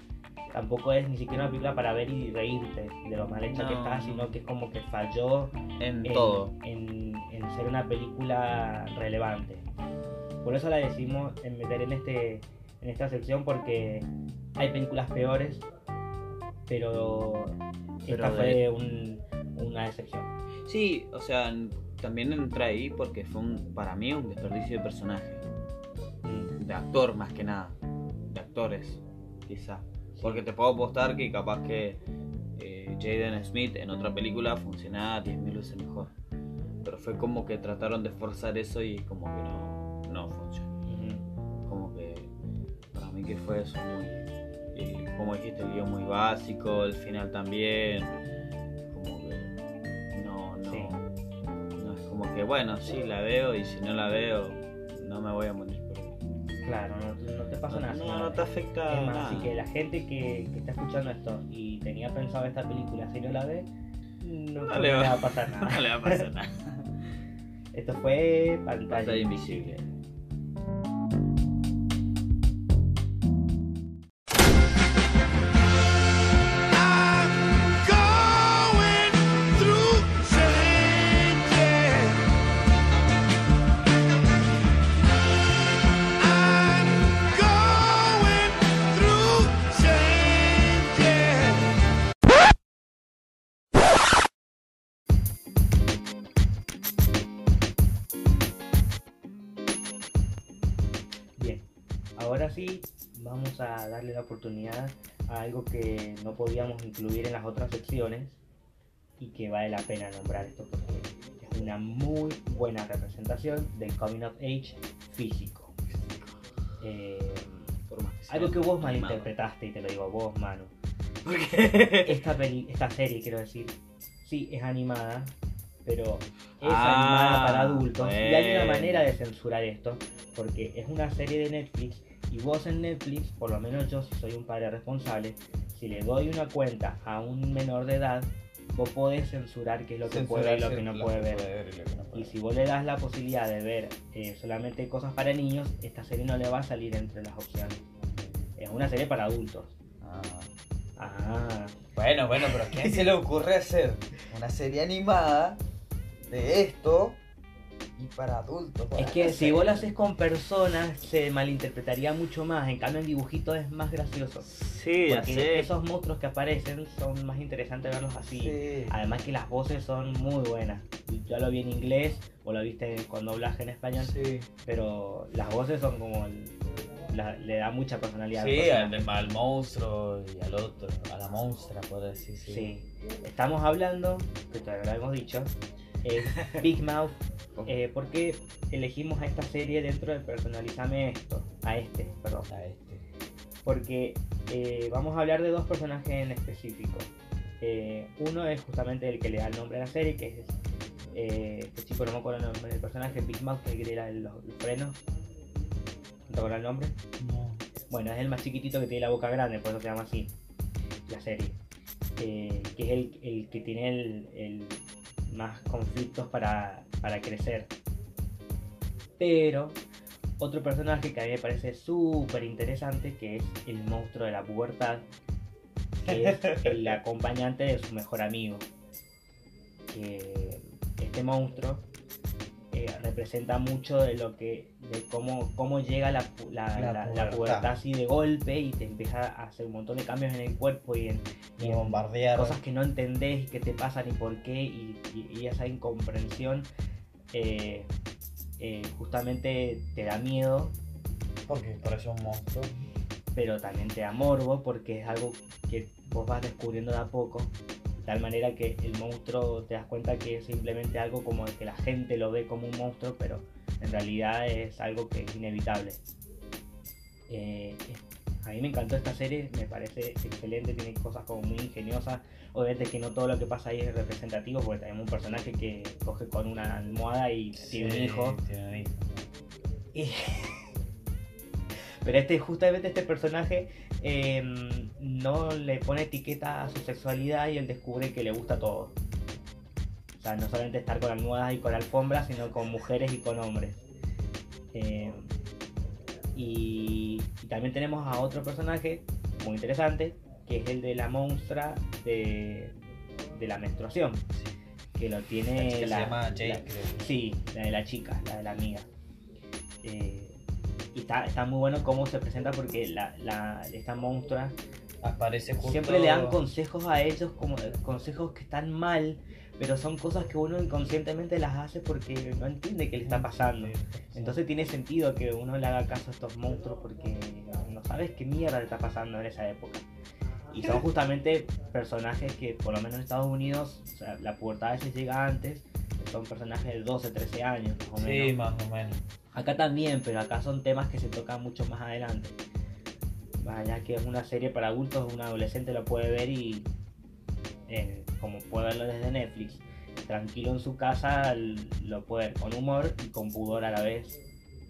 tampoco es ni siquiera una película para ver y reírte de lo mal hecha que está, no. sino que es como que falló en en, todo. en- en ser una película relevante. Por eso la decimos en meter en este en esta sección porque hay películas peores, pero, Pero esta de- fue un- una excepción. Sí, o sea, también entra ahí porque fue un, para mí un desperdicio de personaje. De actor más que nada. De actores, quizá. Porque te puedo apostar que capaz que eh, Jaden Smith en otra película funcionaba 10.000 veces mejor. Pero fue como que trataron de forzar eso y como que no, no funcionó. Ujú. Como que para mí que fue eso muy... eh, como dijiste, el guion muy básico, el final también. Como que no, no, Sí. Como que bueno, sí la veo y si no la veo no me voy a morir por. Claro, no, no te pasa nada. No, no te afecta Es más, nada. así que la gente que, que está escuchando esto y tenía pensado esta película, si no la ve, no, le le va- va a pasar nada. No le va a pasar nada. Esto fue Pantalla, Pantalla invisible. Sí vamos a darle la oportunidad a algo que no podíamos incluir en las otras secciones y que vale la pena nombrar esto porque es una muy buena representación del coming of age físico. Eh, algo que vos malinterpretaste y te lo digo vos, mano. Esta, peli, esta serie, quiero decir, sí es animada, pero es Ah, animada para adultos. Y hay una manera de censurar esto, porque es una serie de Netflix y vos en Netflix, por lo menos yo si soy un padre responsable, si le doy una cuenta a un menor de edad, vos podés censurar qué es lo que puede y lo que no puede ver. y lo que no puede Y si vos le das la posibilidad de ver eh, solamente cosas para niños, esta serie no le va a salir entre las opciones. Es una serie para adultos. Ah. Ah, Bueno, bueno, pero ¿a quién se le ocurre hacer una serie animada de esto y para adultos? Es que si vos lo haces con personas se malinterpretaría mucho más, en cambio en dibujitos es más gracioso. Sí, ya Porque sé. esos monstruos que aparecen son más interesantes verlos así. Sí. Además que las voces son muy buenas. Yo lo vi en inglés o lo viste cuando doblaje en español, Sí, pero las voces son como el- la- le da mucha personalidad. al sí al, al monstruo y al otro, a la monstrua, puedo decir. Sí. Sí. Estamos hablando, que todavía lo hemos dicho, Big Mouth. Eh, ¿Por qué elegimos a esta serie dentro de Personalizame esto? A este, perdón. A este. Porque eh, vamos a hablar de dos personajes en específico. Eh, uno es justamente el que le da el nombre a la serie, que es eh, este chico, no me acuerdo el nombre del personaje, Big Mouth, que es el que le da los, los frenos. ¿No te acuerdas el nombre? No. Bueno, es el más chiquitito que tiene la boca grande, por eso se llama así la serie. Eh, que es el, el que tiene el, el más conflictos para, para crecer. Pero otro personaje que a mí me parece súper interesante, que es el monstruo de la pubertad, que es el acompañante de su mejor amigo. Que este monstruo eh, representa mucho de lo que de cómo, cómo llega la, la, La pubertad. pubertad así de golpe y te empieza a hacer un montón de cambios en el cuerpo y en, y Y en bombardear. cosas que no entendés y que te pasan y por qué y esa incomprensión eh, eh, justamente te da miedo Porque parece un monstruo. pero también te da morbo porque es algo que vos vas descubriendo de a poco. De tal manera que el monstruo te das cuenta que es simplemente algo como que la gente lo ve como un monstruo, pero en realidad es algo que es inevitable. Eh, a mí me encantó esta serie, me parece excelente, tiene cosas como muy ingeniosas. Obviamente que no todo lo que pasa ahí es representativo, porque tenemos un personaje que coge con una almohada y tiene un hijo. Tiene un hijo. Y- Pero este, justamente este personaje eh, no le pone etiqueta a su sexualidad y él descubre que le gusta todo. O sea, no solamente estar con almohadas y con alfombras, sino con mujeres y con hombres. Eh, y, y también tenemos a otro personaje muy interesante, que es el de la monstrua de, de la menstruación. Que lo La tiene chica se llama Jake, la- creo. Sí, la de la chica, la de la amiga. Eh, y está, está muy bueno cómo se presenta porque la, la- esta monstrua Aparece justo. siempre le dan consejos a ellos, como consejos que están mal, pero son cosas que uno inconscientemente las hace porque no entiende qué le está pasando. Entonces tiene sentido que uno le haga caso a estos monstruos porque no sabes qué mierda le está pasando en esa época. Y son justamente personajes que, por lo menos en Estados Unidos, o sea, la pubertad a veces llega antes, son personajes de 12, 13 años, más o Sí, menos. más o menos. Acá también, pero acá son temas que se tocan mucho más adelante. Más allá que es una serie para adultos, un adolescente lo puede ver y, eh, como puede verlo desde Netflix, tranquilo en su casa, lo puede ver con humor y con pudor a la vez.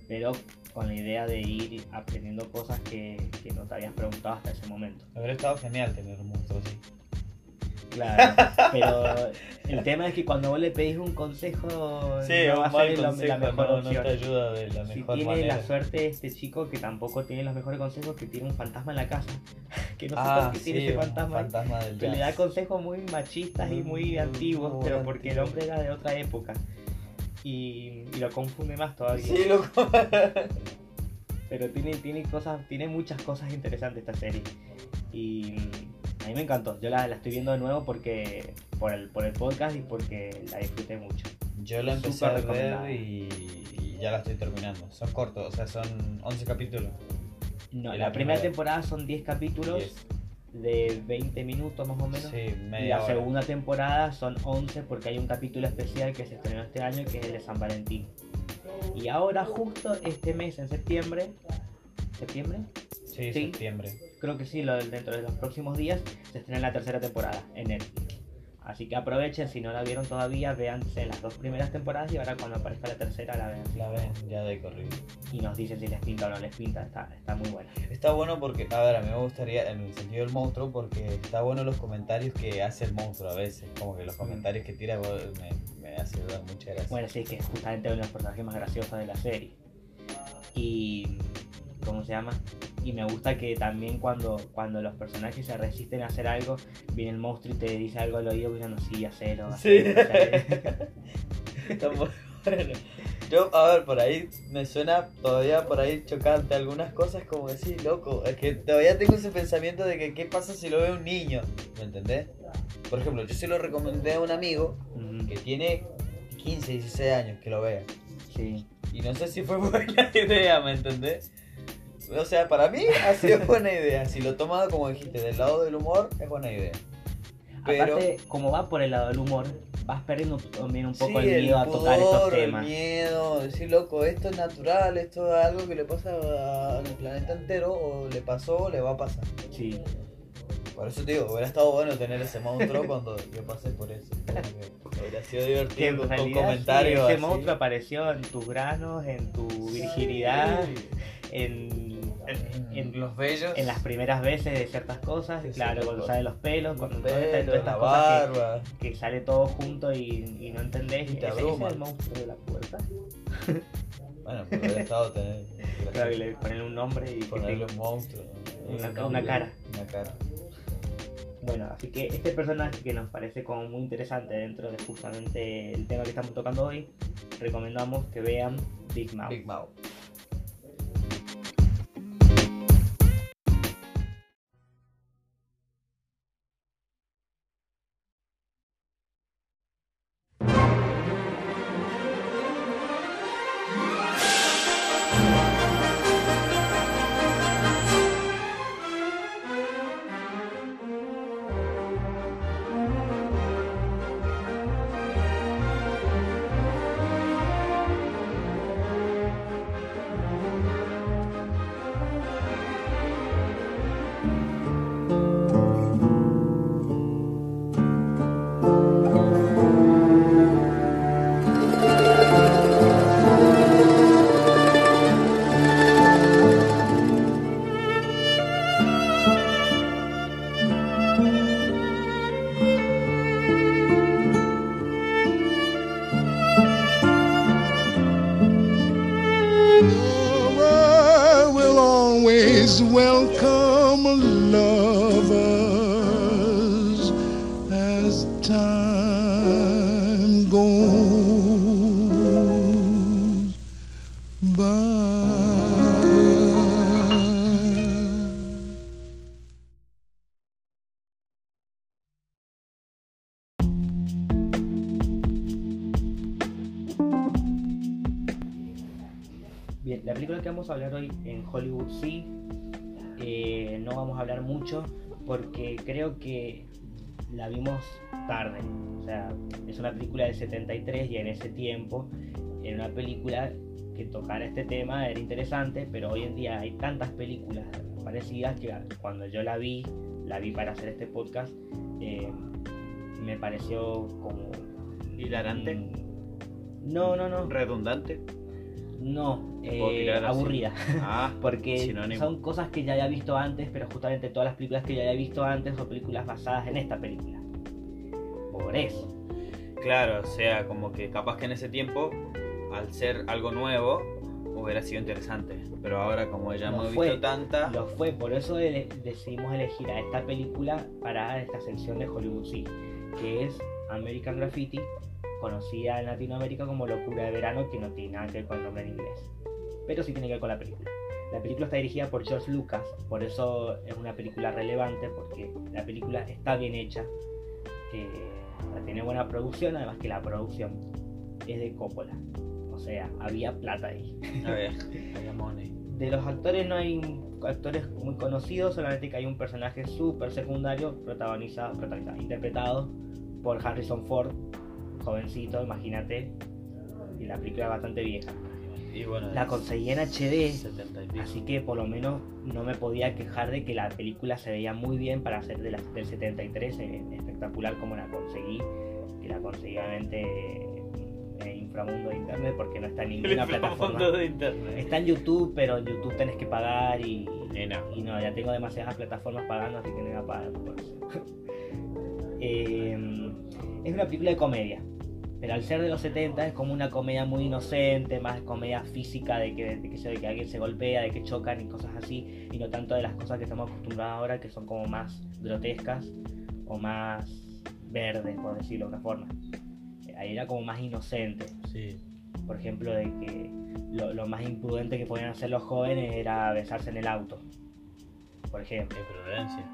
pero con la idea de ir aprendiendo cosas que, que no te habías preguntado hasta ese momento. Habría estado genial tener un monstruo así. Claro, pero el tema es que cuando vos le pedís un consejo, no va a ser lo- la mejor no, te ayuda de la Si mejor tiene manera. la suerte este chico que tampoco tiene los mejores consejos, que tiene un fantasma en la casa, que no sé ah, por qué tiene sí, ese fantasma, fantasma del que le da consejos muy machistas y muy Muy antiguos, pero porque el hombre era de otra época. Y, y lo confunde más todavía. Sí, loco. Pero tiene, tiene cosas, tiene muchas cosas interesantes esta serie. Y mm, a mí me encantó. Yo la, la estoy viendo de nuevo porque por el, por el podcast y porque la disfruté mucho. Yo la empecé Súper a ver y, y ya la estoy terminando. Son cortos, o sea, son 11 capítulos. No, Y la, la primera temporada son 10 capítulos de 20 minutos más o menos. Sí, y media la hora. segunda temporada son 11 porque hay un capítulo especial que se estrenó este año que es el de San Valentín. Y ahora justo este mes, en septiembre, ¿septiembre? Sí, Sí. septiembre. Creo que sí, lo, dentro de los próximos días se estrena la tercera temporada en Netflix. Así que aprovechen, si no la vieron todavía, véanse las dos primeras temporadas y ahora cuando aparezca la tercera la vean. La ven ya de corrido. Y nos dicen si les pinta o no les pinta, está, está muy buena. Está bueno porque, a ver, a mí me gustaría en el sentido del monstruo porque está bueno los comentarios que hace el monstruo a veces. Como que los comentarios que tira me hace dar mucha gracia. Bueno, sí, que es justamente uno de los personajes más graciosos de la serie. Y. ¿Cómo se llama? Y me gusta que también cuando, cuando los personajes se resisten a hacer algo, viene el monstruo y te dice algo al oído, uno, sí, hacelo, Sí. hacelo, hacelo". Está muy bueno. Yo, a ver, por ahí me suena todavía por ahí chocante algunas cosas como decir, loco, es que todavía tengo ese pensamiento de que qué pasa si lo ve un niño, ¿me entendés? Por ejemplo, yo se lo recomendé a un amigo que tiene 15, 16 años que lo vea. Sí. Y no sé si fue buena idea, ¿me entendés? O sea, para mí ha sido buena idea. Si lo tomas, como dijiste, del lado del humor, es buena idea. Pero Aparte, como va por el lado del humor, vas perdiendo también un poco sí, el miedo a tocar estos temas. El miedo, decir, loco, esto es natural, esto es algo que le pasa al planeta entero, o le pasó, o le va a pasar. Sí. Por eso te digo, hubiera estado bueno tener ese monstruo cuando yo pasé por eso. Hubiera sido divertido en con, con realidad, comentarios. sí, ese así. monstruo apareció en tus granos, en tu virginidad, Sí. en, en, En los bellos. en las primeras veces de ciertas cosas, De claro, cuando cosas. salen los pelos, cuando todas estas- todas estas cosas que- barba. que, sale todo junto y, y no entendés. Y te ¿Ese- ese es el monstruo de la puerta? Bueno, pero hubiera estado tener. Claro, le ponen un nombre y Ponerle un monstruo. Una- Un una cara. Una cara. Bueno, así que este personaje que nos parece como muy interesante dentro de justamente el tema que estamos tocando hoy, recomendamos que vean Big Mouth. Big Mouth. La película que vamos a hablar hoy en Hollywood sí, eh, no vamos a hablar mucho porque creo que la vimos tarde. O sea, es una película del 73 y en ese tiempo era una película que tocara este tema era interesante, pero hoy en día hay tantas películas parecidas que cuando yo la vi, la vi para hacer este podcast, eh, me pareció como... Hilarante. mm, No, no, no. Redundante. No, Eh, aburrida. Ah, Porque sinónimo. son cosas que ya había visto antes, pero justamente todas las películas que ya había visto antes son películas basadas en esta película. Por eso. Claro, o sea, como que capaz que en ese tiempo, al ser algo nuevo, hubiera sido interesante. Pero ahora, como ya hemos fue. visto tanta. Lo fue, por eso decidimos elegir a esta película para esta sección de Hollywood Sí, que es American Graffiti, conocida en Latinoamérica como Locura de Verano, que no tiene nada que ver con el nombre en inglés, pero sí tiene que ver con la película. La película está dirigida por George Lucas, por eso es una película relevante, porque la película está bien hecha, eh, tiene buena producción, además que la producción es de Coppola. O sea, había plata ahí. A ver, había money. De los actores no hay actores muy conocidos, solamente que hay un personaje súper secundario protagonizado, protagonizado, interpretado por Harrison Ford, jovencito, imagínate. Y la película es bastante vieja. Y bueno, La conseguí en HD, 70 y pico. así que por lo menos no me podía quejar de que la película se veía muy bien para ser de la- del 73, eh, espectacular como la conseguí. Que la conseguí obviamente en inframundo de internet porque no está en ninguna plataforma. Fondo de internet. Está en YouTube, pero en YouTube tenés que pagar y, no. y no, ya tengo demasiadas plataformas pagando, así que no voy a pagar por eso. Eh, es una película de comedia, pero al ser de los 70 es como una comedia muy inocente, más comedia física de que, de que, se- de que alguien se golpea, de que chocan y cosas así, y no tanto de las cosas que estamos acostumbrados ahora, que son como más grotescas o más verdes, por decirlo de una forma. Ahí era como más inocente Sí. por ejemplo, de que lo, lo más imprudente que podían hacer los jóvenes era besarse en el auto, por ejemplo. Imprudencia.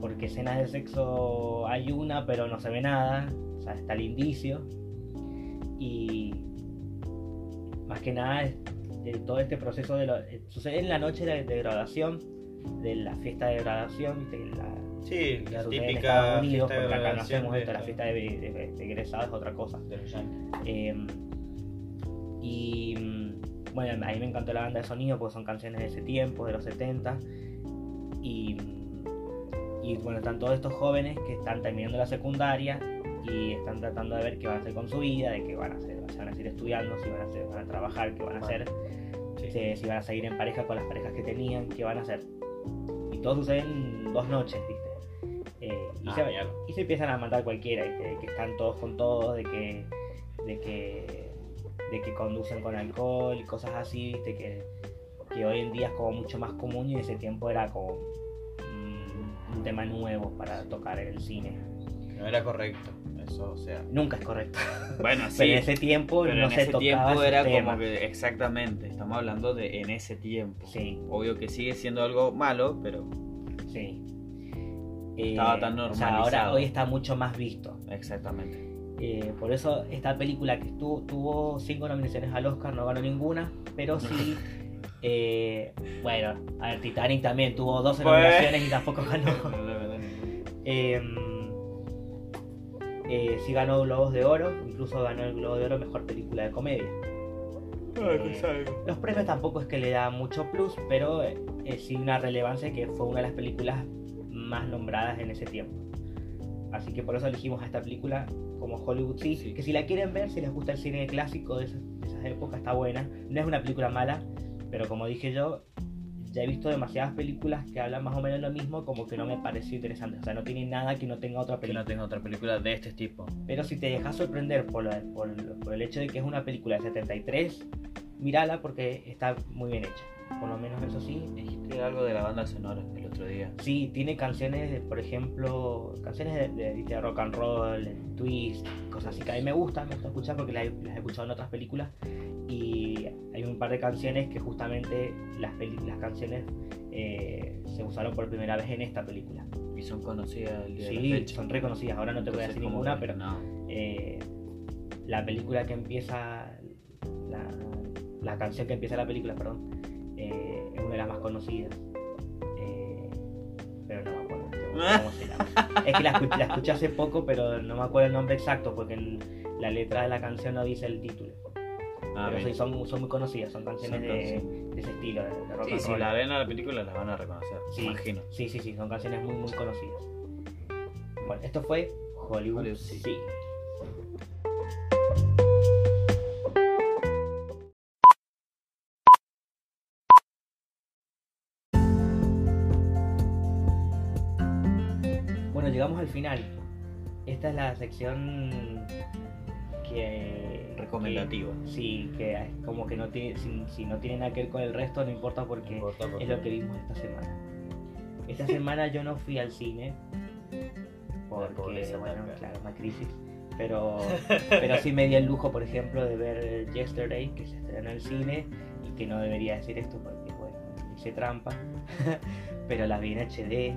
Porque escenas de sexo hay una, pero no se ve nada, o sea, está el indicio. Y más que nada, de todo este proceso de lo, eh, sucede en la noche de, de graduación, de la fiesta de graduación, ¿viste? La, Sí, la típica Estados Unidos, fiesta de porque acá no hacemos de, esto, la fiesta de, de- de- de egresados es otra cosa. de. Eh, y mm, bueno, a mí me encantó la banda de sonido porque son canciones de ese tiempo, de los 70. Y, mm, y bueno, están todos estos jóvenes que están terminando la secundaria y están tratando de ver qué van a hacer con su vida, de qué van a hacer, si van a seguir estudiando, si van a, hacer, van a trabajar, qué van a hacer, Sí. si, si van a seguir en pareja con las parejas que tenían, qué van a hacer. Y todo sucede en dos noches, ¿viste? Eh, y, Ah, se, y se empiezan a matar cualquiera, ¿viste? De que están todos con todos, de que, de que, de que conducen con alcohol y cosas así, ¿viste? Que, que hoy en día es como mucho más común y en ese tiempo era como un tema nuevo para tocar en el cine. No era correcto. Eso, o sea. Nunca es correcto. Bueno, sí. Pero en ese tiempo pero no en se ese tocaba tiempo ese era tema. como que. Exactamente. Estamos hablando de en ese tiempo. Sí, Obvio que sigue siendo algo malo, pero. sí. Estaba Eh, tan o sea, ahora normalizado. hoy está mucho más visto. Exactamente. Eh, por eso esta película que estuvo, tuvo cinco nominaciones al Oscar no ganó ninguna, pero sí, eh, bueno, a ver, Titanic también tuvo 12 Pues. nominaciones y tampoco ganó. Eh, eh, sí ganó Globos de Oro, incluso ganó el Globo de Oro Mejor Película de Comedia. Eh, los premios tampoco es que le da mucho plus, pero eh, eh, sí una relevancia que fue una de las películas más nombradas en ese tiempo. Así que por eso elegimos a esta película como Hollywood sí, Sí. que si la quieren ver, si les gusta el cine clásico de esas, de esas épocas, está buena. No es una película mala, pero como dije yo, ya he visto demasiadas películas que hablan más o menos lo mismo, como que no me pareció interesante. O sea, no tiene nada que no tenga otra Que película. no tengo otra película de este tipo. Pero si te dejas sorprender por, la- por, por el hecho de que es una película de 73, mírala porque está muy bien hecha. Por lo menos eso sí. Dijiste algo de la banda sonora el otro día. Sí, tiene canciones, de, por ejemplo, canciones de, de- de rock and roll, twist, cosas así que a mí me gustan, me gusta escuchar porque las he, las he escuchado en otras películas. Y hay un par de canciones que justamente las, las canciones eh, se usaron por primera vez en esta película. Y son conocidas el día de la Sí, fecha. son reconocidas. Ahora no te voy a decir ninguna, pero no. eh, la película que empieza, la, la canción que empieza la película, perdón, eh, es una de las más conocidas. Pero no me acuerdo cómo se llama. Es que la, escu- la escuché hace poco, pero no me acuerdo el nombre exacto porque en la letra de la canción no dice el título. Ah, pero sí, son, son, muy conocidas, son canciones. De, ese estilo, de, rock and si la ven a la película las van a reconocer, sí, imagino. Sí, sí, sí, son canciones muy, muy conocidas. Bueno, esto fue Hollywood, Hollywood sí. Bueno, llegamos al final. Esta es la sección que... Recomendativa. que- sí, que es como que no tiene, si, si no tiene nada que ver con el resto, no importa porque No importa, porque- es lo que vimos esta semana. Esta semana yo no fui al cine porque, bueno, claro, una crisis. Pero, pero sí me di el lujo, por ejemplo, de ver Yesterday, que se estrenó en el cine y que no debería decir esto porque, bueno, hice trampa. pero la vi en HD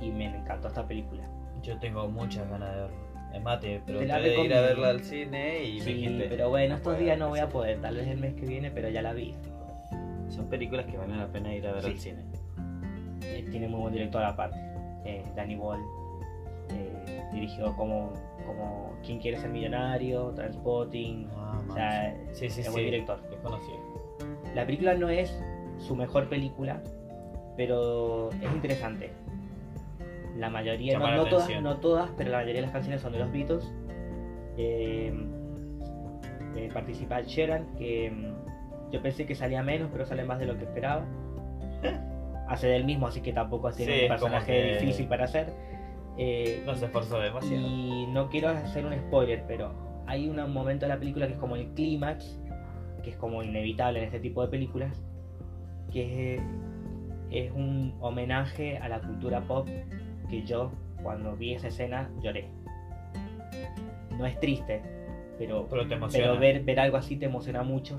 y me encantó esta película. Yo tengo muchas ganas de verlo. Es más, te pregunté de ir a verla al cine y me Sí, dijiste. pero bueno, estos días no voy a poder, tal vez el mes que viene, pero ya la vi. Son películas que valen la pena ir a ver Sí. al cine. Eh, tiene muy buen director aparte. Eh, Danny Boyle eh, dirigió como, como ¿Quién quiere ser millonario? Transpotting. Ah, O sea, sí, sí, es sí. buen director. Es conocido. La película no es su mejor película, pero es interesante. La mayoría, no, no todas, no todas, pero la mayoría de las canciones son de los Beatles. Eh, eh, participa Sheeran, que mm, yo pensé que salía menos, pero sale más de lo que esperaba. Hace del mismo, así que tampoco tiene Sí, un personaje que- difícil para hacer. Eh, No se esforzó demasiado. y no quiero hacer un spoiler, pero hay un momento de la película que es como el clímax, que es como inevitable en este tipo de películas, que es, es un homenaje a la cultura pop que yo, cuando vi esa escena, lloré. No es triste, pero, Pero te pero ver, ver algo así te emociona mucho.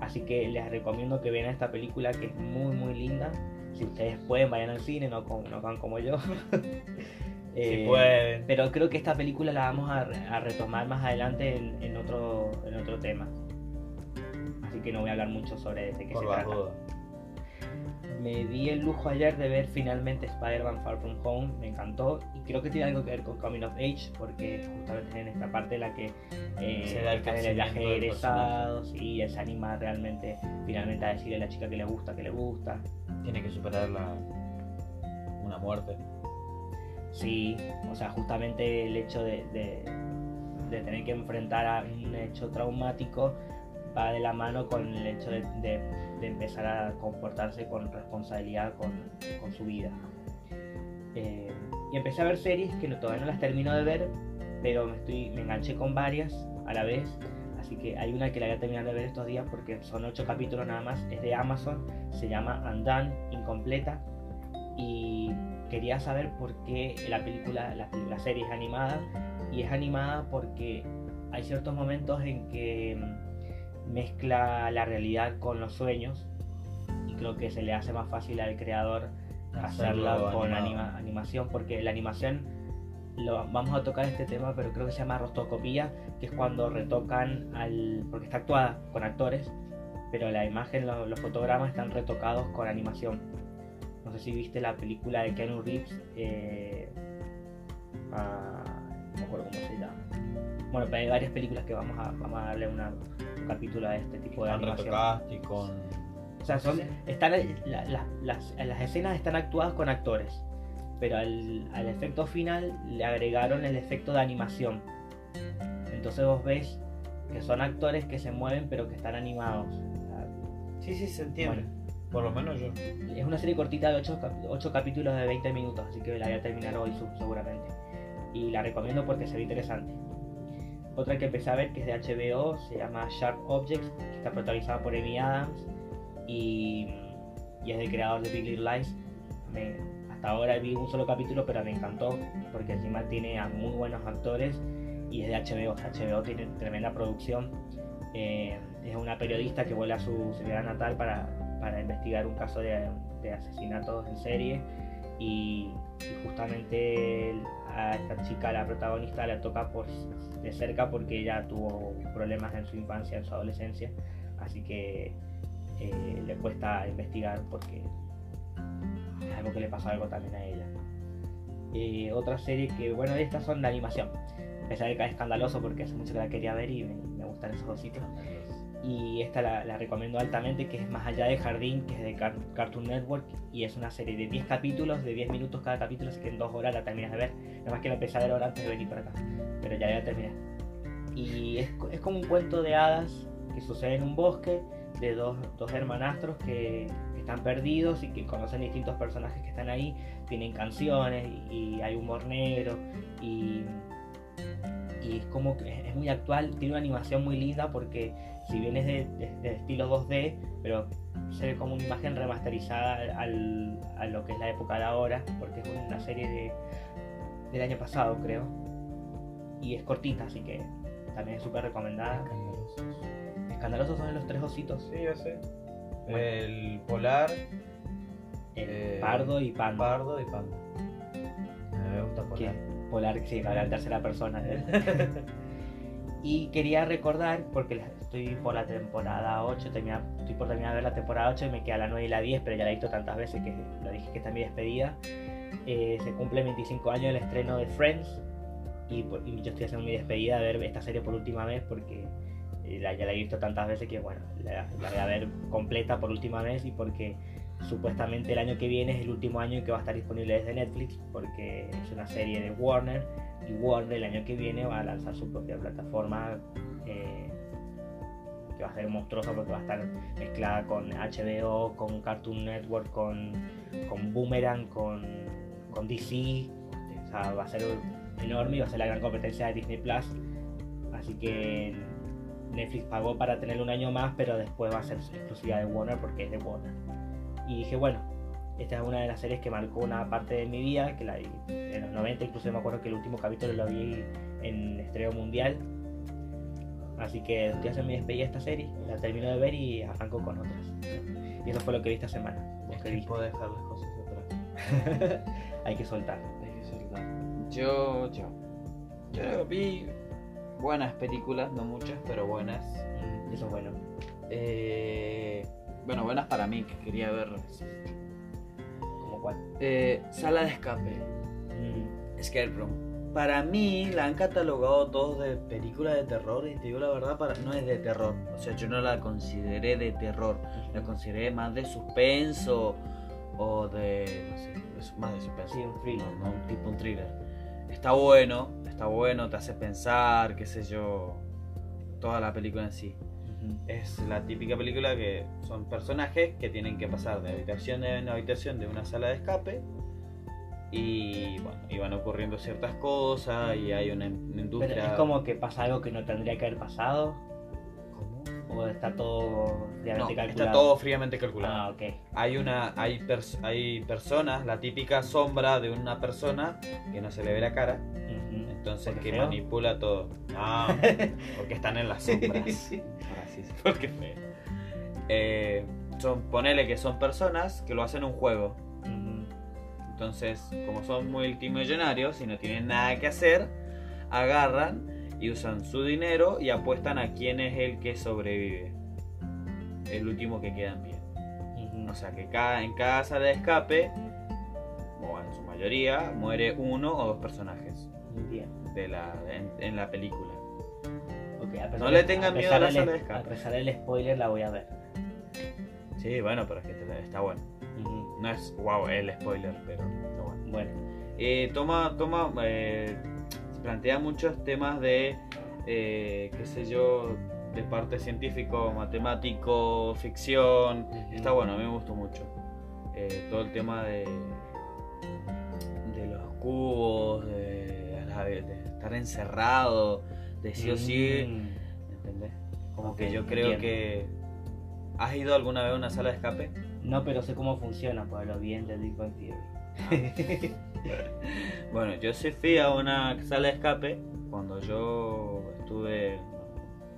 Así que les recomiendo que vean esta película que es muy, muy linda. Si ustedes pueden, vayan al cine, no, como, no hagan como yo. Si Eh, pueden. pero creo que esta película la vamos a, re- a retomar más adelante en, en otro, en otro tema. Así que no voy a hablar mucho sobre de qué Por se trata. dudas. Me di el lujo ayer de ver finalmente Spider-Man Far From Home, me encantó y creo que tiene algo que ver con Coming of Age porque justamente en esta parte en la que eh, Se da el el viaje del egresados y él se anima realmente finalmente a decirle a la chica que le gusta, que le gusta. Tiene que superar la... una muerte. Sí, o sea, justamente el hecho de, de- de tener que enfrentar a un hecho traumático va de la mano con el hecho de, empezar a comportarse con responsabilidad con, su vida. Eh, y empecé a ver series que no- todavía no las termino de ver, pero me, estoy, enganché con varias a la vez. Así que hay una que la voy a terminar de ver estos días porque son ocho capítulos nada más. Es de Amazon, se llama Undone, incompleta. Y quería saber por qué la película, la, la serie es animada. Y es animada porque hay ciertos momentos en que mm, mezcla la realidad con los sueños. Y creo que se le hace más fácil al creador hacerla Hacerlo con anima- animación. Porque la animación, lo, vamos a tocar este tema, pero creo que se llama rostoscopía, que es cuando retocan al. porque está actuada con actores, pero la imagen, lo- los fotogramas están retocados con animación. No sé si viste la película de Keanu Reeves. eh, ah, no me acuerdo cómo se llama. Bueno, hay varias películas que vamos a, vamos a darle una- un capítulo a este tipo de animación. y con... O sea, son, están, la- la- las, las escenas están actuadas con actores, pero al, al efecto final le agregaron el efecto de animación. Entonces vos ves que son actores que se mueven pero que están animados. O sea, Sí, sí, se entiende. Bueno. Por lo menos yo. es una serie cortita de 8, capítulos de 20 minutos, así que la voy a terminar hoy seguramente. Y la recomiendo porque se ve interesante. Otra que empecé a ver que es de HBO, se llama Sharp Objects, que está protagonizada por Amy Adams y, es del creador de Big Little Lies. Hasta ahora vi un solo capítulo, pero me encantó porque encima tiene a muy buenos actores y es de HBO. HBO tiene tremenda producción. Eh, es una periodista que vuelve a su ciudad natal para, para investigar un caso de, asesinatos en serie y, justamente a esta chica, la protagonista, le toca por, de cerca porque ella tuvo problemas en su infancia, en su adolescencia, así que eh, le cuesta investigar porque es algo que le pasó algo también a ella. Eh, otra serie que, bueno, estas son de animación. A ver que es escandaloso porque hace mucho que la quería ver y me, gustan esos cositos. Y esta la, la recomiendo altamente, que es Más allá del jardín, que es de Car- Cartoon Network. Y es una serie de 10 capítulos, de 10 minutos cada capítulo, así que en 2 horas la terminas de ver. Nada más que la empecé a ver ahora antes de venir para acá. Pero ya la terminé. Y es, es como un cuento de hadas que sucede en un bosque de dos, dos hermanastros que, que están perdidos y que conocen distintos personajes que están ahí, tienen canciones y, y hay humor negro y, y es como que es muy actual, tiene una animación muy linda porque si bien es de, de- de estilo 2D, pero se ve como una imagen remasterizada al, a lo que es la época de ahora, porque es una serie de, del año pasado creo, y es cortita, así que también es súper recomendada. Escandalosos son los tres ositos, Sí, yo sé. Bueno. El polar, el Eh, pardo y panda. pardo y panda. Me gusta polar. polar, sí, habla en tercera persona. ¿eh? y quería recordar, porque la- estoy por la temporada 8, termina- estoy por terminar de ver la temporada 8 y me queda la 9 y la 10, pero ya la he visto tantas veces que lo dije que está mi despedida. Eh, se cumple 25 años del estreno de Friends y, y yo estoy haciendo mi despedida de ver esta serie por última vez porque eh, la- ya la he visto tantas veces que bueno, la, la voy a ver completa por última vez y porque supuestamente el año que viene es el último año que va a estar disponible desde Netflix porque es una serie de Warner y Warner el año que viene va a lanzar su propia plataforma eh, que va a ser monstruosa porque va a estar mezclada con HBO, con Cartoon Network, con, con Boomerang, con, con DC. O sea, va a ser enorme y va a ser la gran competencia de Disney Plus. Así que Netflix pagó para tener un año más, pero después va a ser exclusiva de Warner porque es de Warner. Y dije, bueno, esta es una de las series que marcó una parte de mi vida, que la vi en los 90, incluso me acuerdo que el último capítulo lo vi en estreno mundial. Así que estoy haciendo mi despedida de esta serie, la termino de ver y arranco con otras. Y eso fue lo que vi esta semana. Es que de dejar las cosas atrás. Hay que soltar. Hay que soltar. Yo, yo. Yo vi buenas películas, no muchas, pero buenas. Mm, Eso es bueno. Eh, bueno, buenas para mí, que quería ver. ¿Como cuál? Eh, Sala de escape. Mm, Escape Room. Para mí la han catalogado todos de película de terror y te digo la verdad, para, no es de terror. O sea, yo no la consideré de terror. La consideré más de suspenso o de... no sé, más de suspenso. Sí, un thriller. No, no, tipo un thriller. Está bueno, está bueno, te hace pensar, qué sé yo, toda la película en sí. Es la típica película que son personajes que tienen que pasar de habitación en habitación de una sala de escape y bueno, y van ocurriendo ciertas cosas y hay una, una Pero industria... es como que pasa algo que no tendría que haber pasado ¿Cómo? o está todo No, fríamente calculado. está todo fríamente calculado. Ah, ok. Hay una, hay, pers- hay personas, la típica sombra de una persona que no se le ve la cara, Ujú. entonces ¿Porque que feo? manipula todo. No, porque están en las sombras. Sí. Ahora sí, sí, porque feo. Eh, son, ponele que son personas que lo hacen un juego. Entonces, como son multimillonarios y no tienen nada que hacer, agarran y usan su dinero y apuestan a quién es el que sobrevive. El último que queda en pie. O sea que cada, en cada sala de escape, o en su mayoría, muere uno o dos personajes bien. de la, en, en la película. Ok, a pesar No le tengan miedo a la sala de escape. A pesar del spoiler la voy a ver. Sí, bueno, pero es que te- está bueno. Ujú. No es wow el spoiler, pero bueno. Bueno. Eh, toma, toma, eh, plantea muchos temas de, eh, qué sé yo, de parte científico, matemático, ficción. Está bueno, a mí me gustó mucho. Eh, todo el tema de, de los cubos, de, de estar encerrado, de sí o sí, Mm. ¿entendés? Como que yo creo que... ¿Has ido alguna vez a una sala de escape? No, pero sé cómo funciona, pues lo vi en The Big Bang Theory. Bueno, yo sí fui a una sala de escape cuando yo estuve,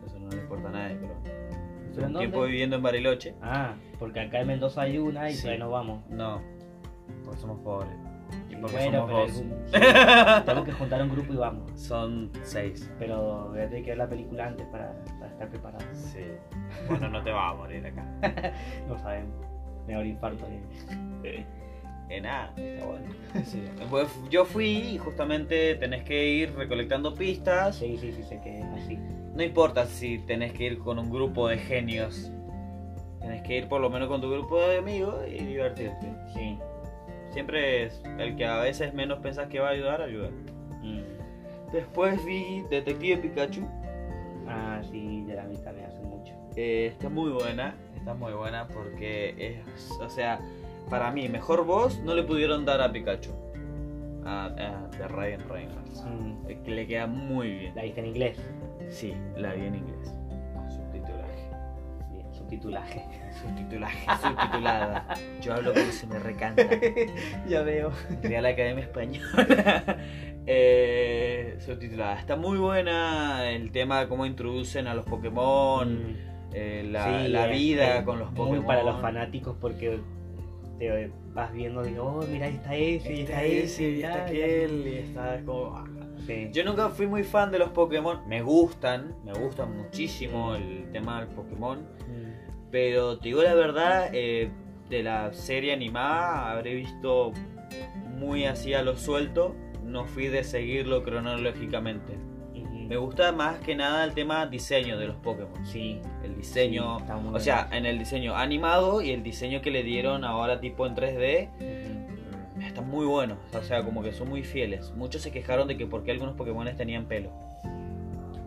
eso no le importa a nadie, pero estuve ¿Pero en un tiempo viviendo en Bariloche. Ah, porque acá en Mendoza hay una y Sí. todavía no vamos. No, porque somos pobres. Y porque bueno, somos pero dos. algún- sí, tenemos que juntar un grupo y vamos. Son seis. Pero voy a tener que ver la película antes para, para estar preparado. Sí. Bueno, no te vas a morir acá. No sabemos. Me da un infarto. Eh, nada, está bueno. Sí. Pues yo fui y justamente tenés que ir recolectando pistas. Sí, sí, sí, sé que es así. No importa si tenés que ir con un grupo de genios. Tenés que ir por lo menos con tu grupo de amigos y divertirte. Sí. Siempre es el que a veces menos pensás que va a ayudar, ayuda. Mm. Después vi Detective Pikachu. Ah, sí, de la mitad me hace mucho. Eh, está muy buena. Está muy buena porque es, o sea, para mí, mejor voz no le pudieron dar a Pikachu. A, a de Ryan Reynolds. Mm, Eh, Que le queda muy bien. La viste en inglés. Sí, la vi en inglés. Subtitulaje. Bien, subtitulaje. Subtitulaje, subtitulada. Yo hablo como se me recanta. ya veo. Real Academia Española. eh, subtitulada. Está muy buena el tema de cómo introducen a los Pokémon, eh, la, Sí, la es- vida con los Muy Pokémon. para los fanáticos porque te vas viendo, digo, oh, mira, ahí está ese, y está ese, y está aquel, y está como... ah. Sí. Yo nunca fui muy fan de los Pokémon. Me gustan, me gustan muchísimo el tema del Pokémon. Mm, Pero te digo la verdad, eh, de la serie animada habré visto muy así a lo suelto. No fui de seguirlo cronológicamente. Me gusta más que nada el tema diseño de los Pokémon. Sí. El diseño, Sí, o sea, en el diseño animado y el diseño que le dieron ahora tipo en 3D, Ujú. mm, están muy buenos. O sea, como que son muy fieles. Muchos se quejaron de que porque algunos Pokémon tenían pelo.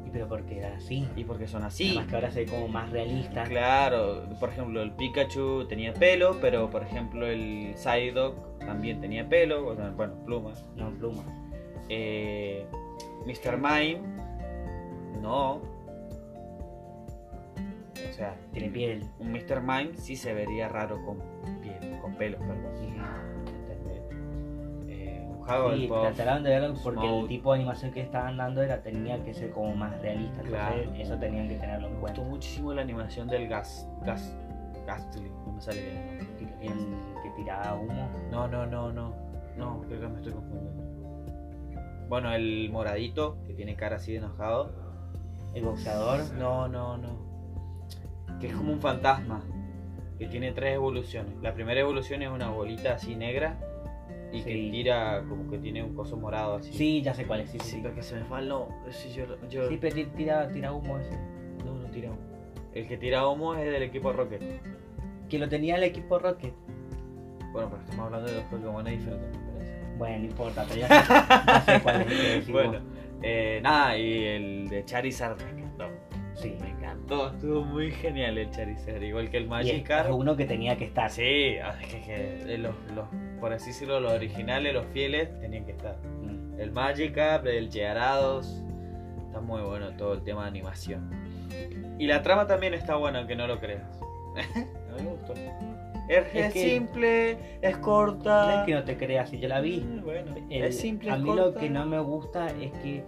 Y pero porque era así. Y porque son así. Además que ahora se ve como más realista. Claro, por ejemplo, el Pikachu tenía pelo, pero por ejemplo el Psyduck también tenía pelo, o sea, bueno, plumas. No, plumas. Eh, Mr. Mime, no. O sea, Tiene piel. un Mr. Mime sí se vería raro con piel, con pelos, perdón. ¿entendés? Eh, un Sí, trataron de verlo porque el tipo de animación que estaban dando era tenía que ser como más realista. Entonces Claro. eso tenían que tenerlo en Me cuenta. gustó muchísimo la animación del Gas, Gas, Gastly, no me sale bien. El que tiraba humo. No, no, no, no. No, creo que me estoy confundiendo. Bueno, el moradito, que tiene cara así de enojado. El boxeador. No, no, no. Que es como un fantasma. Que tiene tres evoluciones. La primera evolución es una bolita así negra. Y que tira como que tiene un coso morado así. Sí, ya sé cuál es. Sí, sí, pero que se me fue no. Sí, yo, yo- Sí, pero ti- tira, tira humo ese. No, no tira humo. El que tira humo es del equipo Rocket. Que lo tenía el equipo Rocket. Bueno, pero estamos hablando de dos Pokémon diferentes, me parece. Bueno, no importa, pero ya sé, cuál es el que Bueno. Eh, nada, y el de Charizard me encantó. Sí. Me encantó, estuvo muy genial el Charizard, igual que el Magikarp. es uno que tenía que estar. Sí, ah, es que, que los, los- por así decirlo, los originales, los fieles, tenían que estar. Mm. El Magikarp, el Gyarados, está muy bueno todo el tema de animación. Y la trama también está buena, aunque no lo creas. A mí me gustó. Es, Es es que- simple, es No corta. es que no te creas, si yo la vi. Mm, Bueno, El- es simple, a mí lo corta. que no me gusta es que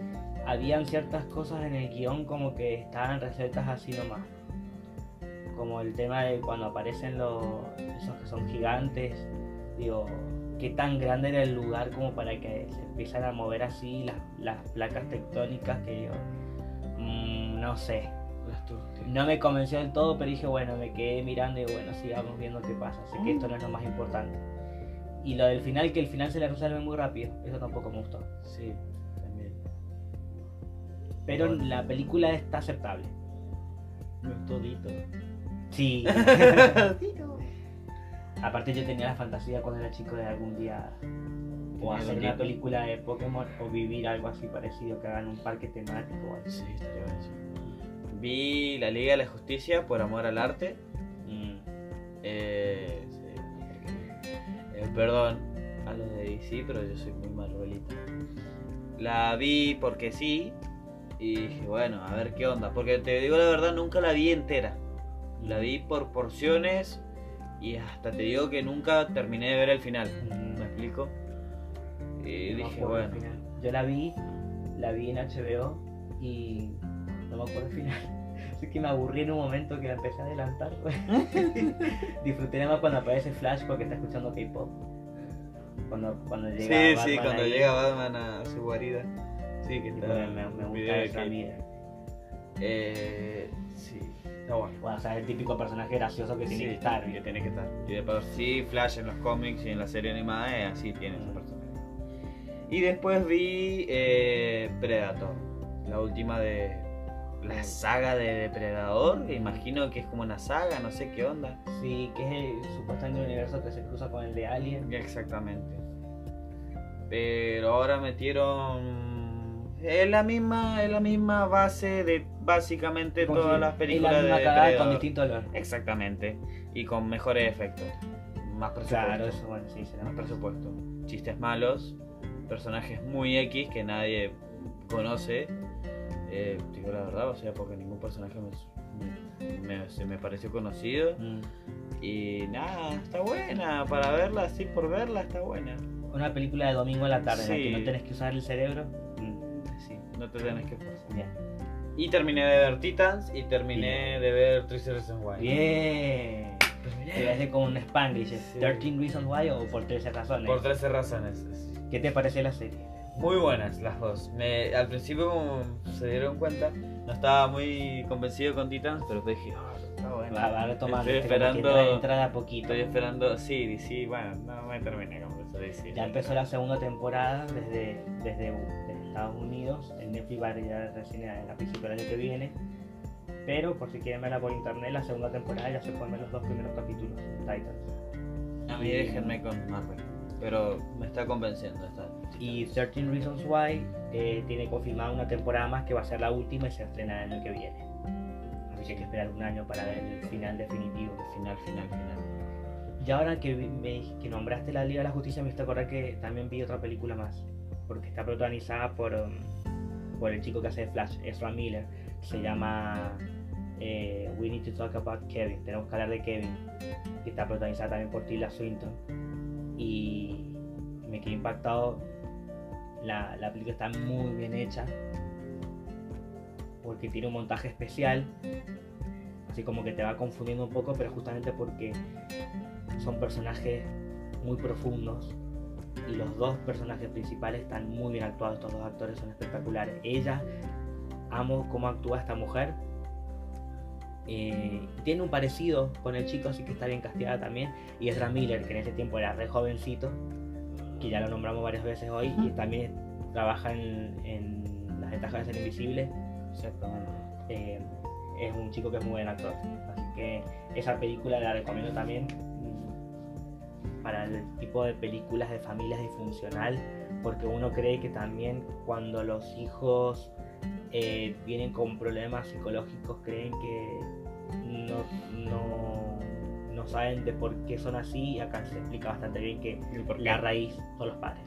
habían ciertas cosas en el guion como que estaban recetas así nomás. Como el tema de cuando aparecen los esos que son gigantes. Digo, qué tan grande era el lugar como para que se empiezan a mover así las, las placas tectónicas que digo, mm, no sé. No me convenció del todo, pero dije, bueno, me quedé mirando y bueno, sigamos viendo qué pasa. Sé que esto no es lo más importante. Y lo del final, que el final se le resuelve muy rápido, eso tampoco me gustó. Sí, también. Pero Bueno. la película está aceptable. No es todito. Sí. Aparte yo tenía la fantasía cuando era chico de algún día o hacer una película de Pokémon o vivir algo así parecido que hagan un parque temático o algo. Sí, estaría buenísimo. Vi la Liga de la Justicia por amor al arte. Mm. Eh, eh, perdón a los de DC, pero yo soy muy marvelita. La vi porque sí. Y dije, bueno, a ver qué onda. Porque te digo la verdad, nunca la vi entera. La vi por porciones. Y hasta te digo que nunca terminé de ver el final. Mm. ¿Me explico? Y No dije, bueno. Yo la vi, la vi en HBO y no me acuerdo el final. Así que me aburrí en un momento que la empecé a adelantar. Disfruté más cuando aparece Flash porque está escuchando K-pop. Cuando, cuando llega Sí, sí, Batman cuando ahí, llega Batman a su guarida. Sí, que está. me, me gusta esa vida. Eh, sí, está bueno. Bueno, o sea, el típico personaje gracioso que tiene Sí, que estar. que tiene que estar. Y de por sí, Flash en los cómics y en la serie animada es así, tiene ese personaje. Y después vi eh, Predator, la última de la saga de Depredador. que Imagino que es como una saga, no sé qué onda. Sí, que es el supuestamente universo que se cruza con el de Alien. Exactamente. Pero ahora metieron Es la misma, es la misma base de básicamente todas las películas es la misma de con distinto olor. Exactamente. Y con mejores efectos. Más presupuesto. Claro, eso bueno, sí, será Más presupuesto. Chistes malos. Personajes muy X que nadie conoce. Eh, digo la verdad, o sea, porque ningún personaje me, me- se me pareció conocido. Mm. Y nada, está buena. Para verla así por verla, está buena. Una película de domingo a la tarde en la que no tenés que usar el cerebro. Mm, Sí, no te tenés que forzar. Bien. Y terminé de ver Titans y terminé de ver 13 Reasons Why. Bien. Te hace como un Spanglish. Sí. 13 Reasons Why o por 13 razones. Por 13 razones. ¿Qué te parece la serie? Muy buenas las dos. Me, al principio, como se dieron cuenta, no estaba muy convencido con Titans, pero dije, "Ah, está bueno. Va, va retomando. Estoy esperando- entra, entra de a poquito. Estoy esperando, sí, DC, bueno, no me terminé con eso. DC. Ya empezó la segunda temporada desde, desde, desde Estados Unidos. En Netflix va a llegar recién en la principio del año que viene. Pero por si quieren verla por internet, la segunda temporada ya se pueden ver los dos primeros capítulos de Titans. A mí déjenme con Marvel, pero me está convenciendo. Está, Y 13 Reasons Why eh, tiene confirmada una temporada más que va a ser la última y se estrena el año que viene. Así que hay que esperar un año para ver el final definitivo. Final, final, final. Y ahora que, me, que nombraste la Liga de la Justicia, me hizo acordar que también vi otra película más. Porque está protagonizada por, um, por el chico que hace de Flash, Ezra Miller. Se llama eh, We Need to Talk About Kevin. Tenemos que hablar de Kevin. Que está protagonizada también por Tilda Swinton. Y me quedé impactado. La, la película está muy bien hecha. Porque tiene un montaje especial. Así como que te va confundiendo un poco, pero justamente porque son personajes muy profundos y los dos personajes principales están muy bien actuados, estos dos actores son espectaculares. Ella, amo cómo actúa esta mujer. Eh, tiene un parecido con el chico, así que está bien castigada también. Y Ezra Miller, que en ese tiempo era re jovencito, que ya lo nombramos varias veces hoy, y también trabaja en, en Las ventajas de ser invisible. Eh, es un chico que es muy buen actor. Así que esa película la recomiendo también mm, para el tipo de películas de familias disfuncional, porque uno cree que también cuando los hijos eh, vienen con problemas psicológicos creen que no, no, no saben de por qué son así y acá se explica bastante bien que la raíz son los padres.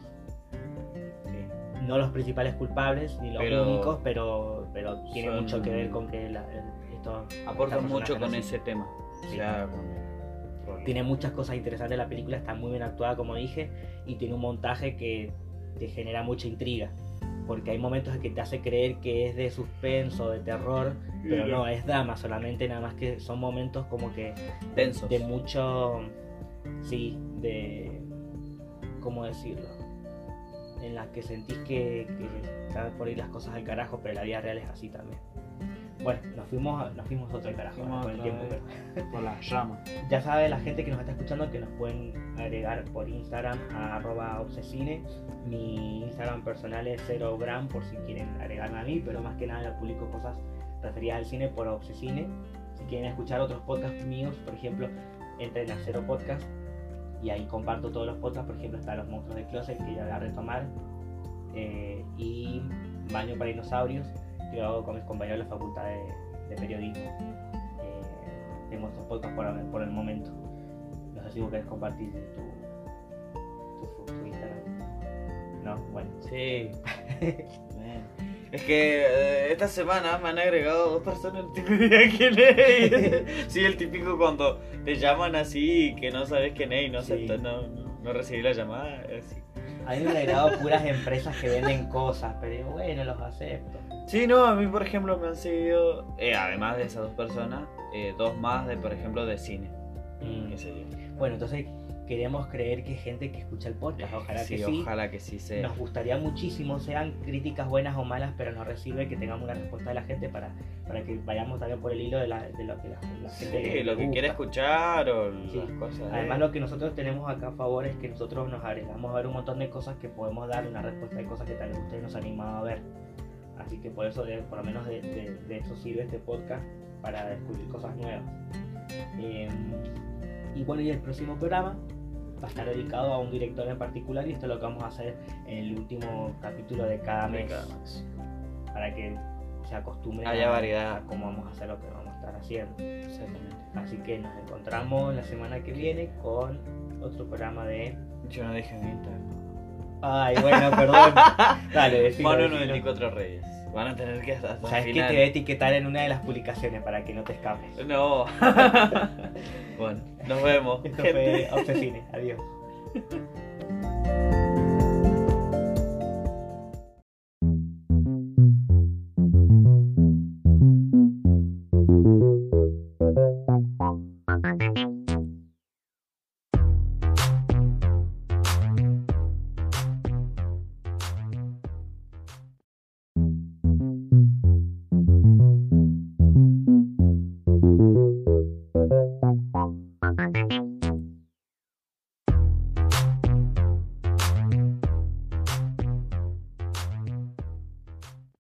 No los principales culpables ni los Pero- únicos, pero, pero tiene son- mucho que ver con que la, esto, Aportan mucho con ese tema. O Sí. sea, con- Tiene muchas cosas interesantes la película, está muy bien actuada como dije, y tiene un montaje que te genera mucha intriga. Porque hay momentos en que te hace creer que es de suspenso, de terror, pero no, es drama solamente, nada más que son momentos como que Densos. de mucho, sí, de, ¿cómo decirlo? En las que sentís que, que están por ir las cosas al carajo, pero la vida real es así también. Bueno, nos fuimos, nos fuimos otro carajo Fuimos con el tiempo. pero- Por las llamas. ya sabe la gente que nos está escuchando que nos pueden agregar por Instagram a arroba obsesine. Mi Instagram personal es 0gram por si quieren agregarme a mí, pero más que nada publico cosas referidas al cine por obsesine. Si quieren escuchar otros podcasts míos, por ejemplo, entren a Cero Podcast y ahí comparto todos los podcasts. Por ejemplo, está Los Monstruos del Closet, que ya voy a retomar, eh, y Baño para Dinosaurios, lo hago con mis compañeros de la Facultad de, de Periodismo. Eh, tengo estos podcasts por, el- por el momento. No sé si vos querés compartir tu, tu, tu Instagram. No, bueno. Sí. Es que eh, esta semana me han agregado dos personas, no tengo idea quién es. Sí, el típico cuando te llaman así que no sabes quién es y no, Sí. no, no, no recibí la llamada. así. A mí me han agregado puras empresas que venden cosas, pero bueno, los acepto. Sí, no, a mí por ejemplo me han seguido, eh, además de esas dos personas, eh, dos más de, por ejemplo, de cine. Mm. qué sé yo. Bueno, entonces queremos creer que gente que escucha el podcast, ojalá sí, que sí. ojalá que sí sea. Nos gustaría muchísimo, sean críticas buenas o malas, pero nos recibe que tengamos una respuesta de la gente para, para que vayamos también por el hilo de, la, de lo que la, la gente Sí, lo que quiere escuchar o Sí. las cosas. Además eh. lo que nosotros tenemos acá a favor es que nosotros nos agregamos a ver un montón de cosas que podemos dar una respuesta de cosas que tal vez ustedes nos han animado a ver. Así que por eso, de- por lo menos de, de- de eso sirve este podcast para descubrir cosas nuevas. Eh, y bueno, y el próximo programa va a estar dedicado a un director en particular y esto es lo que vamos a hacer en el último capítulo de cada mes. Para que se acostumbren Haya a- variedad. a cómo vamos a hacer lo que vamos a estar haciendo. Exactamente. Así que nos encontramos la semana que viene con otro programa de. Yo no dije Instagram. Ay, bueno, perdón. Dale, Mono decilo. 94 Reyes. Van a tener que hasta, ¿Sabes qué? Te voy a etiquetar en una de las publicaciones para que no te escapes. No. bueno, nos vemos. Esto gente. fue Obsesine. Adiós.